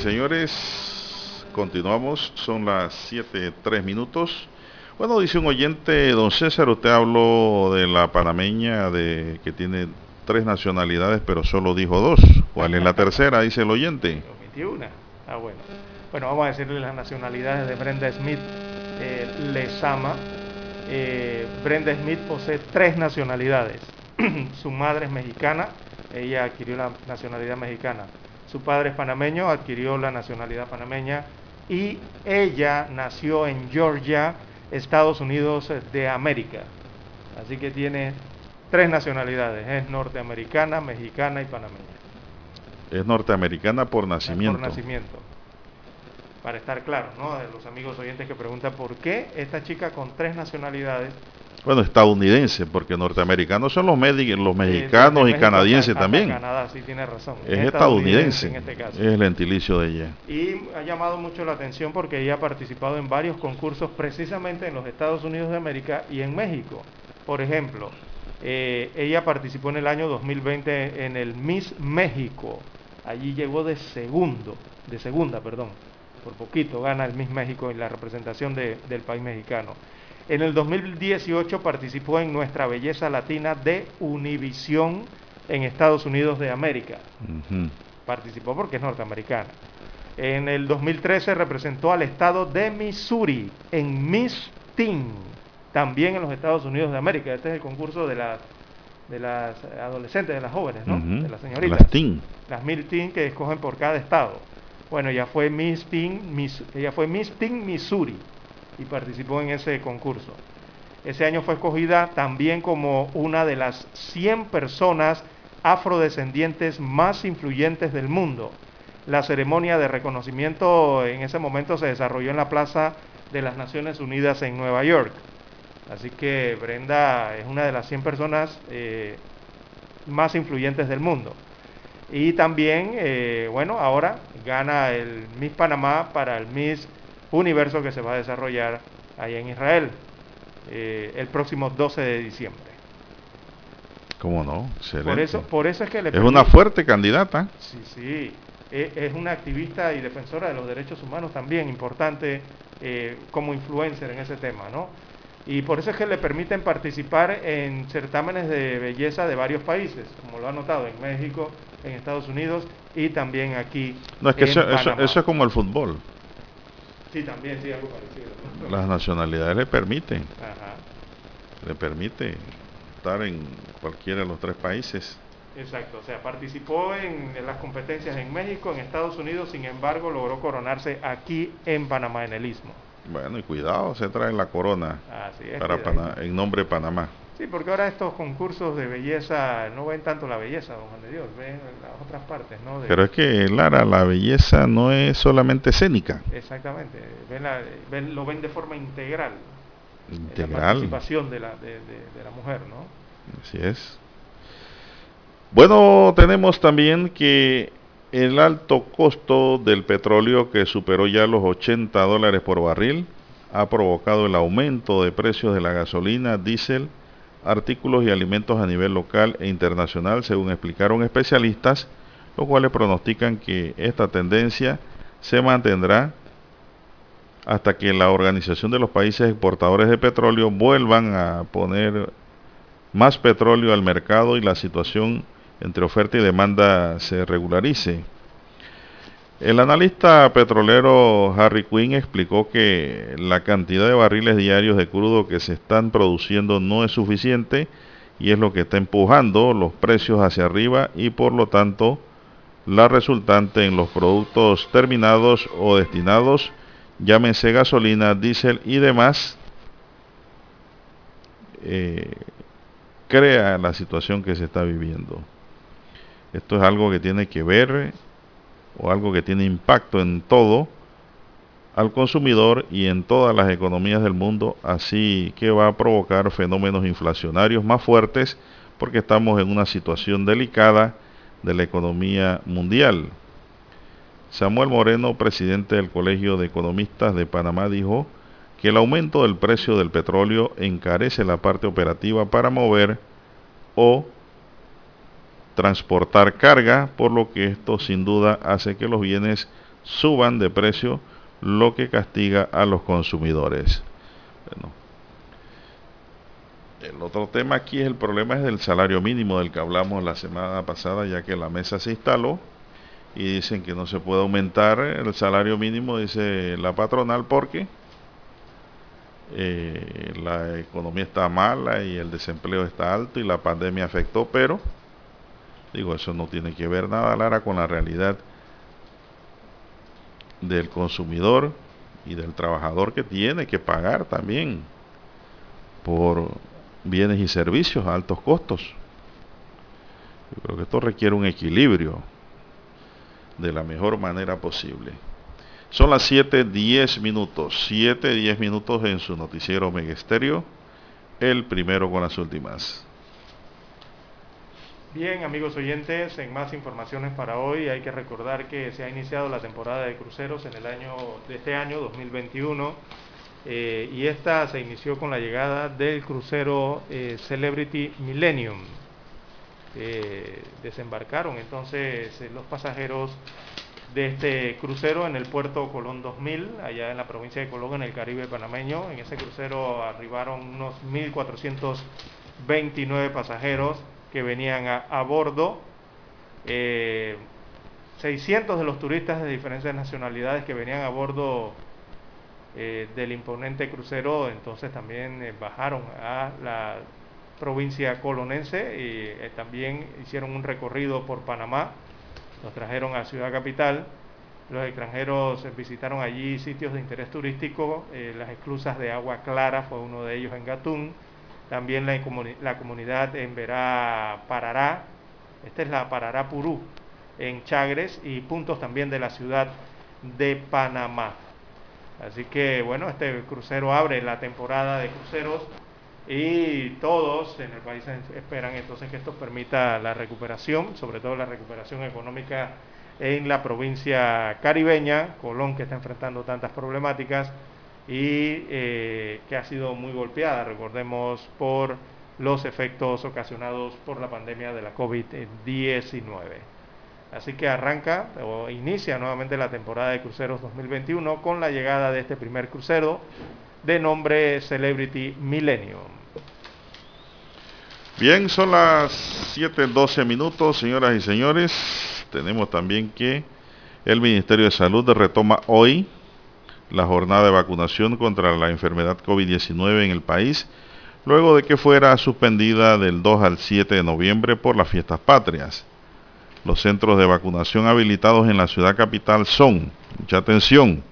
Señores, continuamos, son las 7, 3 minutos. Bueno, dice un oyente, don César, usted habló de la panameña de que tiene tres nacionalidades, pero solo dijo dos. ¿Cuál es la tercera? Dice el oyente. Omití una. Ah, bueno. Bueno, vamos a decirle las nacionalidades de Brenda Smith eh, Lezama. Eh, Brenda Smith posee tres nacionalidades. Su madre es mexicana, ella adquirió la nacionalidad mexicana. Su padre es panameño, adquirió la nacionalidad panameña. Y ella nació en Georgia, Estados Unidos de América. Así que tiene tres nacionalidades, es norteamericana, mexicana y panameña. Es norteamericana por nacimiento. Por nacimiento. Para estar claro, ¿no? De los amigos oyentes que preguntan por qué esta chica con tres nacionalidades. Bueno, estadounidense, porque norteamericanos son los, los mexicanos y canadienses también. Canadá, sí tiene razón. Es estadounidense, en este caso. es el gentilicio de ella. Y ha llamado mucho la atención porque ella ha participado en varios concursos precisamente en los Estados Unidos de América y en México. Por ejemplo, eh, ella participó en el año 2020 en el Miss México. Allí llegó de segundo, de segunda, perdón. Por poquito gana el Miss México en la representación de- del país mexicano. En el 2018 participó en Nuestra Belleza Latina de Univisión en Estados Unidos de América Ujú. participó porque es norteamericana. En el 2013 representó al estado de Missouri en Miss Teen, también en los Estados Unidos de América. Este es el concurso de las de las adolescentes, de las jóvenes, ¿no? Ujú. De las señoritas. Las teen. Las Miss Teen que escogen por cada estado. Bueno, ella fue Miss Teen, Miss- ella fue Miss Teen Missouri y participó en ese concurso. Ese año fue escogida también como una de las 100 personas afrodescendientes más influyentes del mundo. La ceremonia de reconocimiento en ese momento se desarrolló en la Plaza de las Naciones Unidas en Nueva York. Así que Brenda es una de las 100 personas eh, más influyentes del mundo. Y también, eh, bueno, ahora gana el Miss Panamá para el Miss Universo que se va a desarrollar ahí en Israel eh, el próximo 12 de diciembre. ¿Cómo no? Excelente. Por eso, por eso es que le es una fuerte candidata. Sí, sí. E- Es una activista y defensora de los derechos humanos también, importante eh, como influencer en ese tema, ¿no? Y por eso es que le permiten participar en certámenes de belleza de varios países, como lo ha notado en México, en Estados Unidos y también aquí No, es que en eso, eso, eso es como el fútbol. Sí, también, sí, algo parecido. ¿no? Las nacionalidades le permiten, Ajá, le permite estar en cualquiera de los tres países. exacto. O sea, participó en, en las competencias en México, en Estados Unidos, sin embargo, logró coronarse aquí en Panamá, en el Istmo. Bueno, y cuidado, se trae la corona Así es, para cuidadito. Pana- en nombre de Panamá. Sí, porque ahora estos concursos de belleza no ven tanto la belleza, don Juan de Dios, ven las otras partes, ¿no? De- Pero es que, Lara, la belleza no es solamente escénica, Exactamente, ven la- ven- lo ven de forma integral. La integral. participación de la, de la mujer, ¿no? Así es. Bueno, tenemos también que el alto costo del petróleo que superó ya los 80 dólares por barril ha provocado el aumento de precios de la gasolina, diésel, artículos y alimentos a nivel local e internacional, según explicaron especialistas, los cuales pronostican que esta tendencia se mantendrá hasta que la Organización de los Países Exportadores de Petróleo vuelvan a poner más petróleo al mercado y la situación entre oferta y demanda se regularice. El analista petrolero Harry Quinn explicó que la cantidad de barriles diarios de crudo que se están produciendo no es suficiente y es lo que está empujando los precios hacia arriba y por lo tanto la resultante en los productos terminados o destinados, llámense gasolina, diésel y demás, eh, crea la situación que se está viviendo. Esto es algo que tiene que ver o algo que tiene impacto en todo al consumidor y en todas las economías del mundo, así que va a provocar fenómenos inflacionarios más fuertes porque estamos en una situación delicada de la economía mundial. Samuel Moreno, presidente del Colegio de Economistas de Panamá, dijo que el aumento del precio del petróleo encarece la parte operativa para mover o transportar carga, por lo que esto sin duda hace que los bienes suban de precio, lo que castiga a los consumidores. El otro tema aquí es el problema es del salario mínimo del que hablamos la semana pasada, ya que la mesa se instaló y dicen que no se puede aumentar el salario mínimo, dice la patronal, porque eh, la economía está mala y el desempleo está alto y la pandemia afectó, pero digo, eso no tiene que ver nada, Lara, con la realidad del consumidor y del trabajador que tiene que pagar también por bienes y servicios a altos costos. Yo creo que esto requiere un equilibrio de la mejor manera posible. Son las 7.10 minutos, 7.10 minutos en su noticiero Megesterio, el primero con las últimas. Bien, amigos oyentes, en más informaciones para hoy hay que recordar que se ha iniciado la temporada de cruceros en el año de este año 2021 eh, y esta se inició con la llegada del crucero eh, Celebrity Millennium. Eh, desembarcaron entonces los pasajeros de este crucero en el puerto Colón 2000, allá en la provincia de Colón, en el Caribe panameño. En ese crucero arribaron unos 1.429 pasajeros que venían a, a bordo. Eh, 600 de los turistas de diferentes nacionalidades que venían a bordo eh, del imponente crucero, entonces también eh, bajaron a la provincia colonense y eh, también hicieron un recorrido por Panamá, los trajeron a Ciudad Capital. Los extranjeros eh, visitaron allí sitios de interés turístico, las esclusas de Agua Clara fue uno de ellos en Gatún, también la, comuni- la comunidad en Verá Parará, esta es la Parará Purú, en Chagres y puntos también de la ciudad de Panamá. Así que bueno, este crucero abre la temporada de cruceros y todos en el país esperan entonces que esto permita la recuperación, sobre todo la recuperación económica en la provincia caribeña, Colón que está enfrentando tantas problemáticas y eh, que ha sido muy golpeada, recordemos, por los efectos ocasionados por la pandemia de la COVID-19. Así que arranca o inicia nuevamente la temporada de cruceros 2021 con la llegada de este primer crucero de nombre Celebrity Millennium. Bien, son las 7.12 minutos, señoras y señores. Tenemos también que el Ministerio de Salud retoma hoy la jornada de vacunación contra la enfermedad COVID-19 en el país, luego de que fuera suspendida del 2 al 7 de noviembre por las fiestas patrias. Los centros de vacunación habilitados en la ciudad capital son, mucha atención,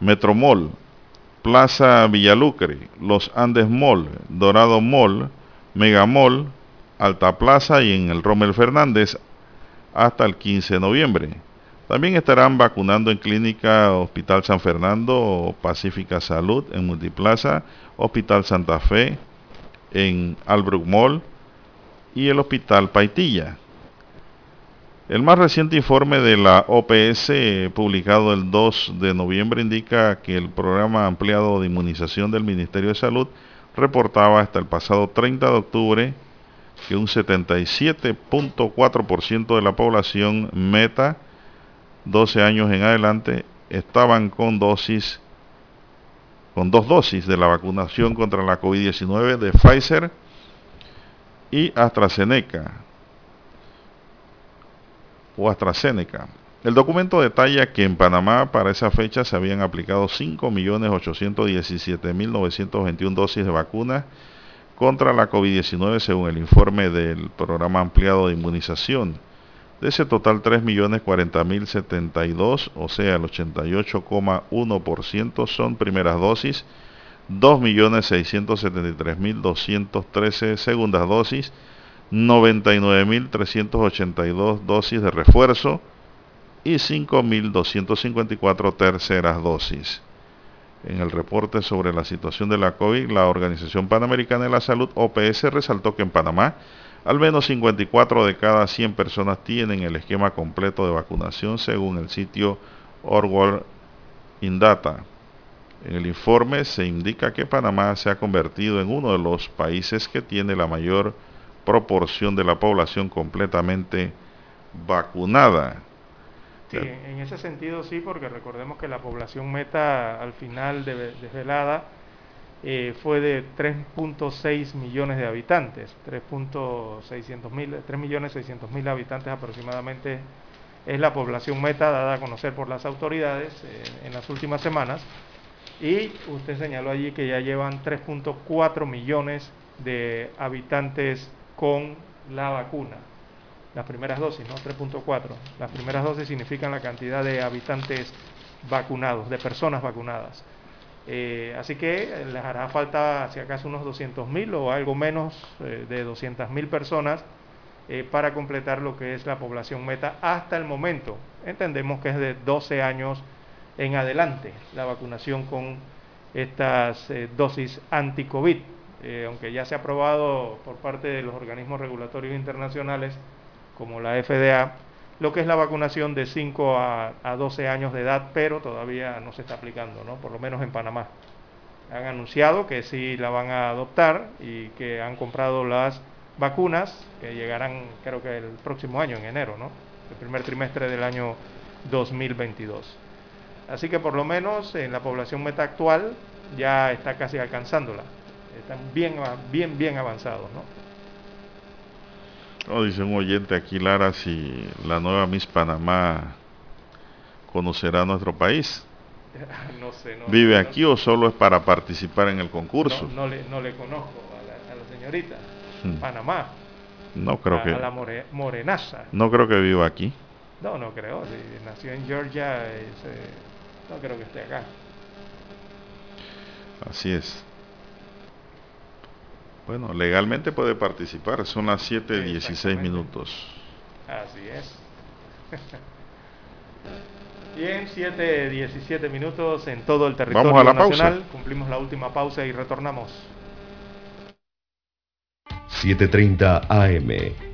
Metromol, Plaza Villalucre, Los Andes Mall, Dorado Mall, Megamall, Alta Plaza y en el Rommel Fernández hasta el 15 de noviembre. También estarán vacunando en Clínica Hospital San Fernando, Pacífica Salud en Multiplaza, Hospital Santa Fe en Albrook Mall y el Hospital Paitilla. El más reciente informe de la OPS, publicado el 2 de noviembre, indica que el programa ampliado de inmunización del Ministerio de Salud reportaba hasta el pasado 30 de octubre que un 77.4% de la población meta 12 años en adelante estaban con dosis con dos dosis de la vacunación contra la COVID-19 de Pfizer y AstraZeneca o AstraZeneca. El documento detalla que en Panamá para esa fecha se habían aplicado 5.817.921 dosis de vacunas contra la COVID-19 según el informe del programa ampliado de inmunización. De ese total 3.040.072, o sea el 88,1% son primeras dosis, 2.673.213 segundas dosis, 99.382 dosis de refuerzo, y 5.254 terceras dosis. En el reporte sobre la situación de la COVID, la Organización Panamericana de la Salud, OPS, resaltó que en Panamá al menos 54 de cada 100 personas tienen el esquema completo de vacunación según el sitio Orwell Indata. En el informe se indica que Panamá se ha convertido en uno de los países que tiene la mayor proporción de la población completamente vacunada. Sí, en ese sentido sí, porque recordemos que la población meta al final de desvelada eh, fue de 3.6 millones de habitantes, 3.600 mil, 3 millones 600 mil habitantes aproximadamente es la población meta dada a conocer por las autoridades eh, en las últimas semanas. Y usted señaló allí que ya llevan 3.4 millones de habitantes con la vacuna las primeras dosis, ¿no? 3.4. Las primeras dosis significan la cantidad de habitantes vacunados, de personas vacunadas. Eh, así que les hará falta, si acaso, unos 200.000 o algo menos eh, de 200.000 personas eh, para completar lo que es la población meta hasta el momento. Entendemos que es de 12 años en adelante la vacunación con estas dosis anti-COVID, aunque ya se ha aprobado por parte de los organismos regulatorios internacionales como la FDA, lo que es la vacunación de 5 a, 12 años de edad, pero todavía no se está aplicando, ¿no? por lo menos en Panamá. Han anunciado que sí la van a adoptar y que han comprado las vacunas que llegarán creo que el próximo año, en enero, ¿no? el primer trimestre del año 2022. Así que por lo menos en la población meta actual ya está casi alcanzándola. Están bien, bien, bien avanzados, ¿no? Oh, dice un oyente aquí, Lara, si la nueva Miss Panamá conocerá nuestro país. No sé, no, ¿Vive aquí o solo es para participar en el concurso? No, le, no le, conozco a la, señorita. Hmm. Panamá. No creo que. A la morenaza. No creo que viva aquí. No, no creo. nació en Georgia, no creo que esté acá. Así es. Bueno, legalmente puede participar, son las 7.16 minutos. Así es. Bien, 7.17 minutos en todo el territorio Vamos a la nacional. Pausa. Cumplimos la última pausa y retornamos. 7.30 AM.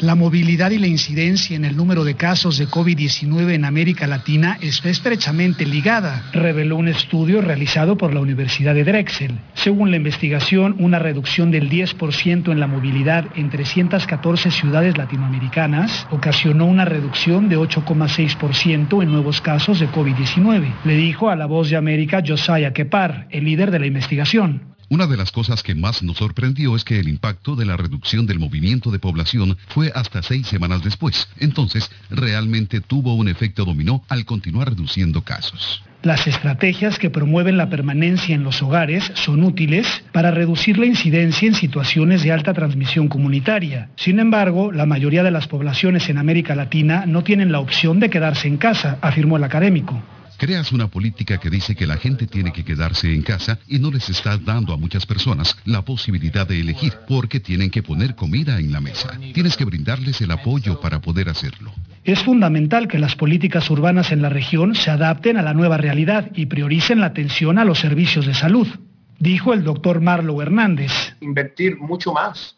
La movilidad y la incidencia en el número de casos de COVID-19 en América Latina está estrechamente ligada, reveló un estudio realizado por la Universidad de Drexel. Según la investigación, una reducción del 10% en la movilidad en 314 ciudades latinoamericanas ocasionó una reducción de 8,6% en nuevos casos de COVID-19, le dijo a la voz de América Josiah Kepar, el líder de la investigación. Una de las cosas que más nos sorprendió es que el impacto de la reducción del movimiento de población fue hasta seis semanas después. Entonces, realmente tuvo un efecto dominó al continuar reduciendo casos. Las estrategias que promueven la permanencia en los hogares son útiles para reducir la incidencia en situaciones de alta transmisión comunitaria. Sin embargo, la mayoría de las poblaciones en América Latina no tienen la opción de quedarse en casa, afirmó el académico. Creas una política que dice que la gente tiene que quedarse en casa y no les estás dando a muchas personas la posibilidad de elegir porque tienen que poner comida en la mesa. Tienes que brindarles el apoyo para poder hacerlo. Es fundamental que las políticas urbanas en la región se adapten a la nueva realidad y prioricen la atención a los servicios de salud, dijo el doctor Marlo Hernández. Invertir mucho más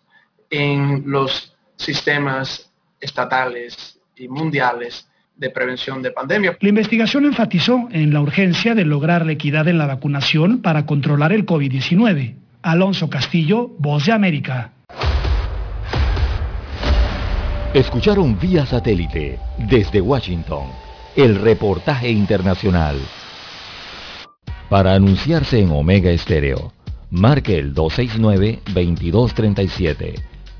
en los sistemas estatales y mundiales de prevención de pandemia. La investigación enfatizó en la urgencia de lograr la equidad en la vacunación para controlar el COVID-19. Alonso Castillo, Voz de América. Escucharon vía satélite desde Washington el reportaje internacional. Para anunciarse en Omega Estéreo, marque el 269-2237.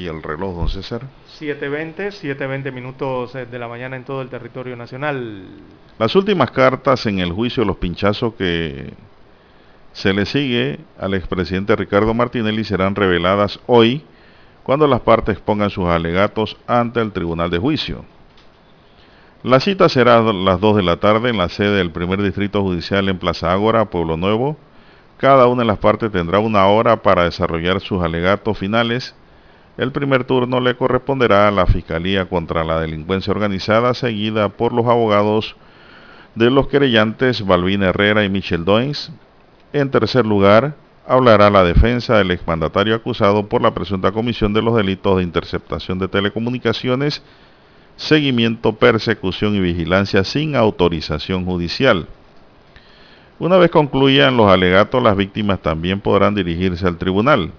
allí el reloj, don César? 7.20, 7.20 minutos eh, de la mañana en todo el territorio nacional. Las últimas cartas en el juicio, los pinchazos que se le sigue al expresidente Ricardo Martinelli serán reveladas hoy cuando las partes pongan sus alegatos ante el tribunal de juicio. La cita será a las 2 de la tarde en la sede del primer distrito judicial en Plaza Ágora, Pueblo Nuevo. Cada una de las partes tendrá una hora para desarrollar sus alegatos finales. El primer turno le corresponderá a la Fiscalía contra la Delincuencia Organizada, seguida por los abogados de los querellantes Balvin Herrera y Michel Doins. En tercer lugar, hablará la defensa del exmandatario acusado por la presunta comisión de los delitos de interceptación de telecomunicaciones, seguimiento, persecución y vigilancia sin autorización judicial. Una vez concluyan los alegatos, las víctimas también podrán dirigirse al tribunal.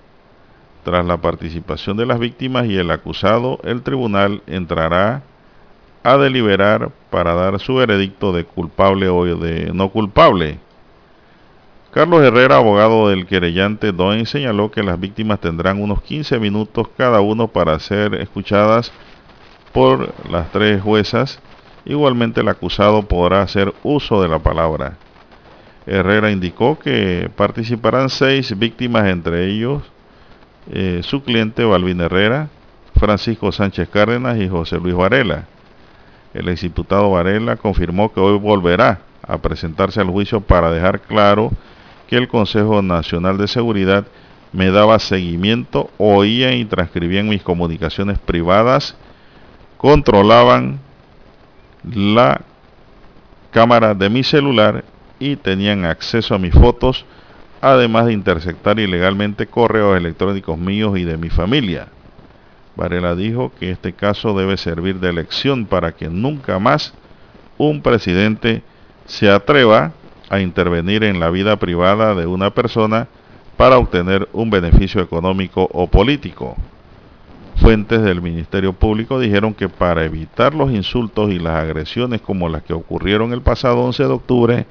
Tras la participación de las víctimas y el acusado, el tribunal entrará a deliberar para dar su veredicto de culpable o de no culpable. Carlos Herrera, abogado del querellante Doen, señaló que las víctimas tendrán unos 15 minutos cada uno para ser escuchadas por las tres juezas. Igualmente el acusado podrá hacer uso de la palabra. Herrera indicó que participarán seis víctimas, entre ellos eh, su cliente Balvin Herrera, Francisco Sánchez Cárdenas y José Luis Varela. El exdiputado Varela confirmó que hoy volverá a presentarse al juicio para dejar claro que el Consejo Nacional de Seguridad me daba seguimiento, oía y transcribían mis comunicaciones privadas, controlaban la cámara de mi celular y tenían acceso a mis fotos, además de interceptar ilegalmente correos electrónicos míos y de mi familia. Varela dijo que este caso debe servir de lección para que nunca más un presidente se atreva a intervenir en la vida privada de una persona para obtener un beneficio económico o político. Fuentes del Ministerio Público dijeron que para evitar los insultos y las agresiones como las que ocurrieron el pasado 11 de octubre,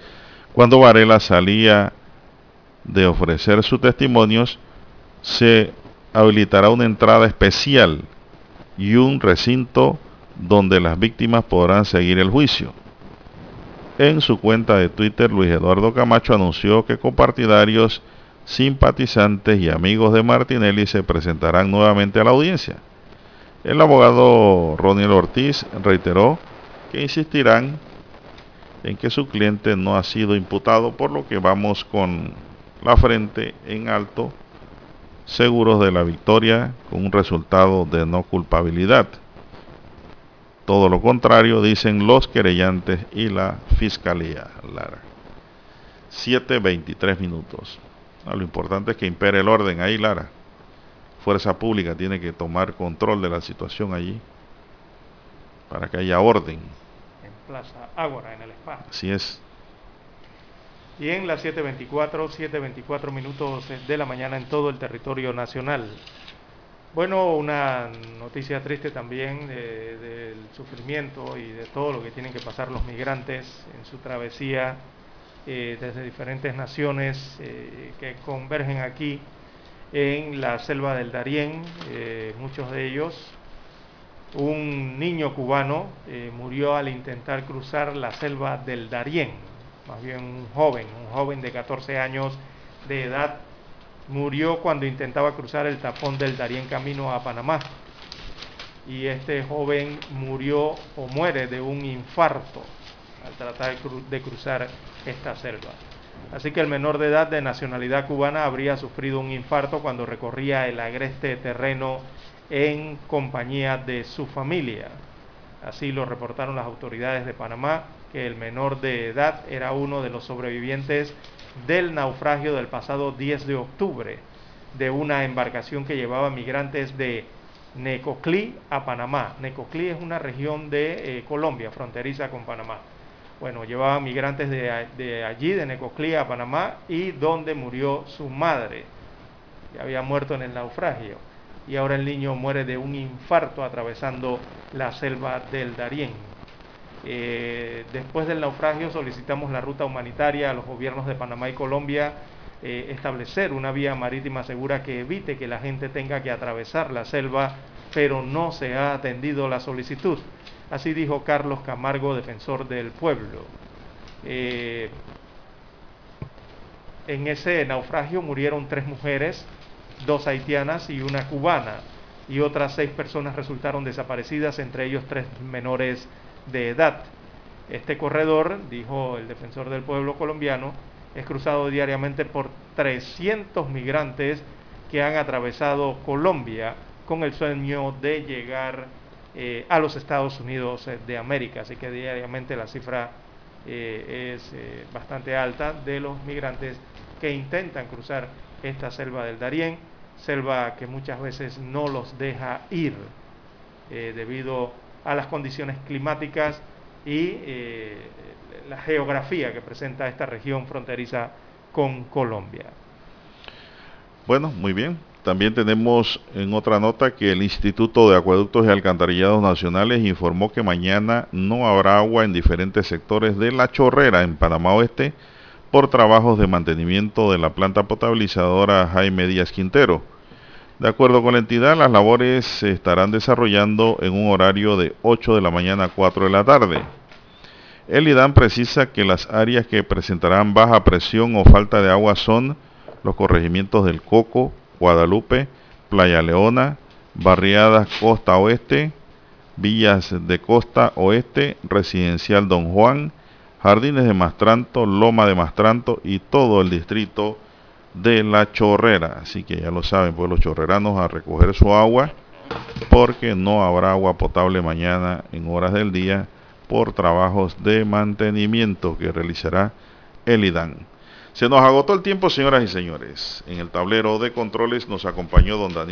cuando Varela salía de ofrecer sus testimonios, se habilitará una entrada especial y un recinto donde las víctimas podrán seguir el juicio. En su cuenta de Twitter, Luis Eduardo Camacho anunció que copartidarios, simpatizantes y amigos de Martinelli se presentarán nuevamente a la audiencia. El abogado Roniel Ortiz reiteró que insistirán en que su cliente no ha sido imputado, por lo que vamos con la frente en alto, seguros de la victoria con un resultado de no culpabilidad. Todo lo contrario dicen los querellantes y la fiscalía. Lara. 7.23 minutos. Ah, lo importante es que impere el orden ahí, Lara. Fuerza pública tiene que tomar control de la situación allí para que haya orden. En Plaza Ágora, en el espacio. Así es. Y en las 7.24, 7.24 minutos de la mañana en todo el territorio nacional. Bueno, una noticia triste también del sufrimiento y de todo lo que tienen que pasar los migrantes en su travesía eh, desde diferentes naciones eh, que convergen aquí en la selva del Darién, eh, muchos de ellos. Un niño cubano murió al intentar cruzar la selva del Darién, más bien un joven, un joven de 14 años de edad murió cuando intentaba cruzar el tapón del Darién camino a Panamá. Y este joven murió o muere de un infarto al tratar de cruzar esta selva. Así que el menor de edad de nacionalidad cubana habría sufrido un infarto cuando recorría el agreste terreno en compañía de su familia. Así lo reportaron las autoridades de Panamá, que el menor de edad era uno de los sobrevivientes del naufragio del pasado 10 de octubre de una embarcación que llevaba migrantes de Necoclí a Panamá. Necoclí es una región de eh, Colombia, fronteriza con Panamá. Bueno, llevaba migrantes de, de, allí, de Necoclí a Panamá, y donde murió su madre, que había muerto en el naufragio. Y ahora el niño muere de un infarto atravesando la selva del Darién. Eh, después del naufragio solicitamos la ruta humanitaria a los gobiernos de Panamá y Colombia eh, establecer una vía marítima segura que evite que la gente tenga que atravesar la selva, pero no se ha atendido la solicitud. Así dijo Carlos Camargo, defensor del pueblo. Eh, en ese naufragio murieron tres mujeres, dos haitianas y una cubana, y otras seis personas resultaron desaparecidas, entre ellos tres menores de edad. Este corredor, dijo el defensor del pueblo colombiano, es cruzado diariamente por 300 migrantes que han atravesado Colombia con el sueño de llegar eh, a los Estados Unidos eh, de América. Así que diariamente la cifra eh, es bastante alta de los migrantes que intentan cruzar esta selva del Darién, selva que muchas veces no los deja ir debido a las condiciones climáticas y eh, la geografía que presenta esta región fronteriza con Colombia. Bueno, muy bien. También tenemos en otra nota que el Instituto de Acueductos y Alcantarillados Nacionales informó que mañana no habrá agua en diferentes sectores de La Chorrera, en Panamá Oeste, por trabajos de mantenimiento de la planta potabilizadora Jaime Díaz Quintero. De acuerdo con la entidad, las labores se estarán desarrollando en un horario de 8 de la mañana a 4 de la tarde. El IDAN precisa que las áreas que presentarán baja presión o falta de agua son los corregimientos del Coco, Guadalupe, Playa Leona, Barriadas Costa Oeste, Villas de Costa Oeste, Residencial Don Juan, Jardines de Mastranto, Loma de Mastranto y todo el distrito de La Chorrera. Así que ya lo saben, pues los chorreranos a recoger su agua porque no habrá agua potable mañana en horas del día por trabajos de mantenimiento que realizará el IDAN. Se nos agotó el tiempo, señoras y señores. En el tablero de controles nos acompañó don Daniel.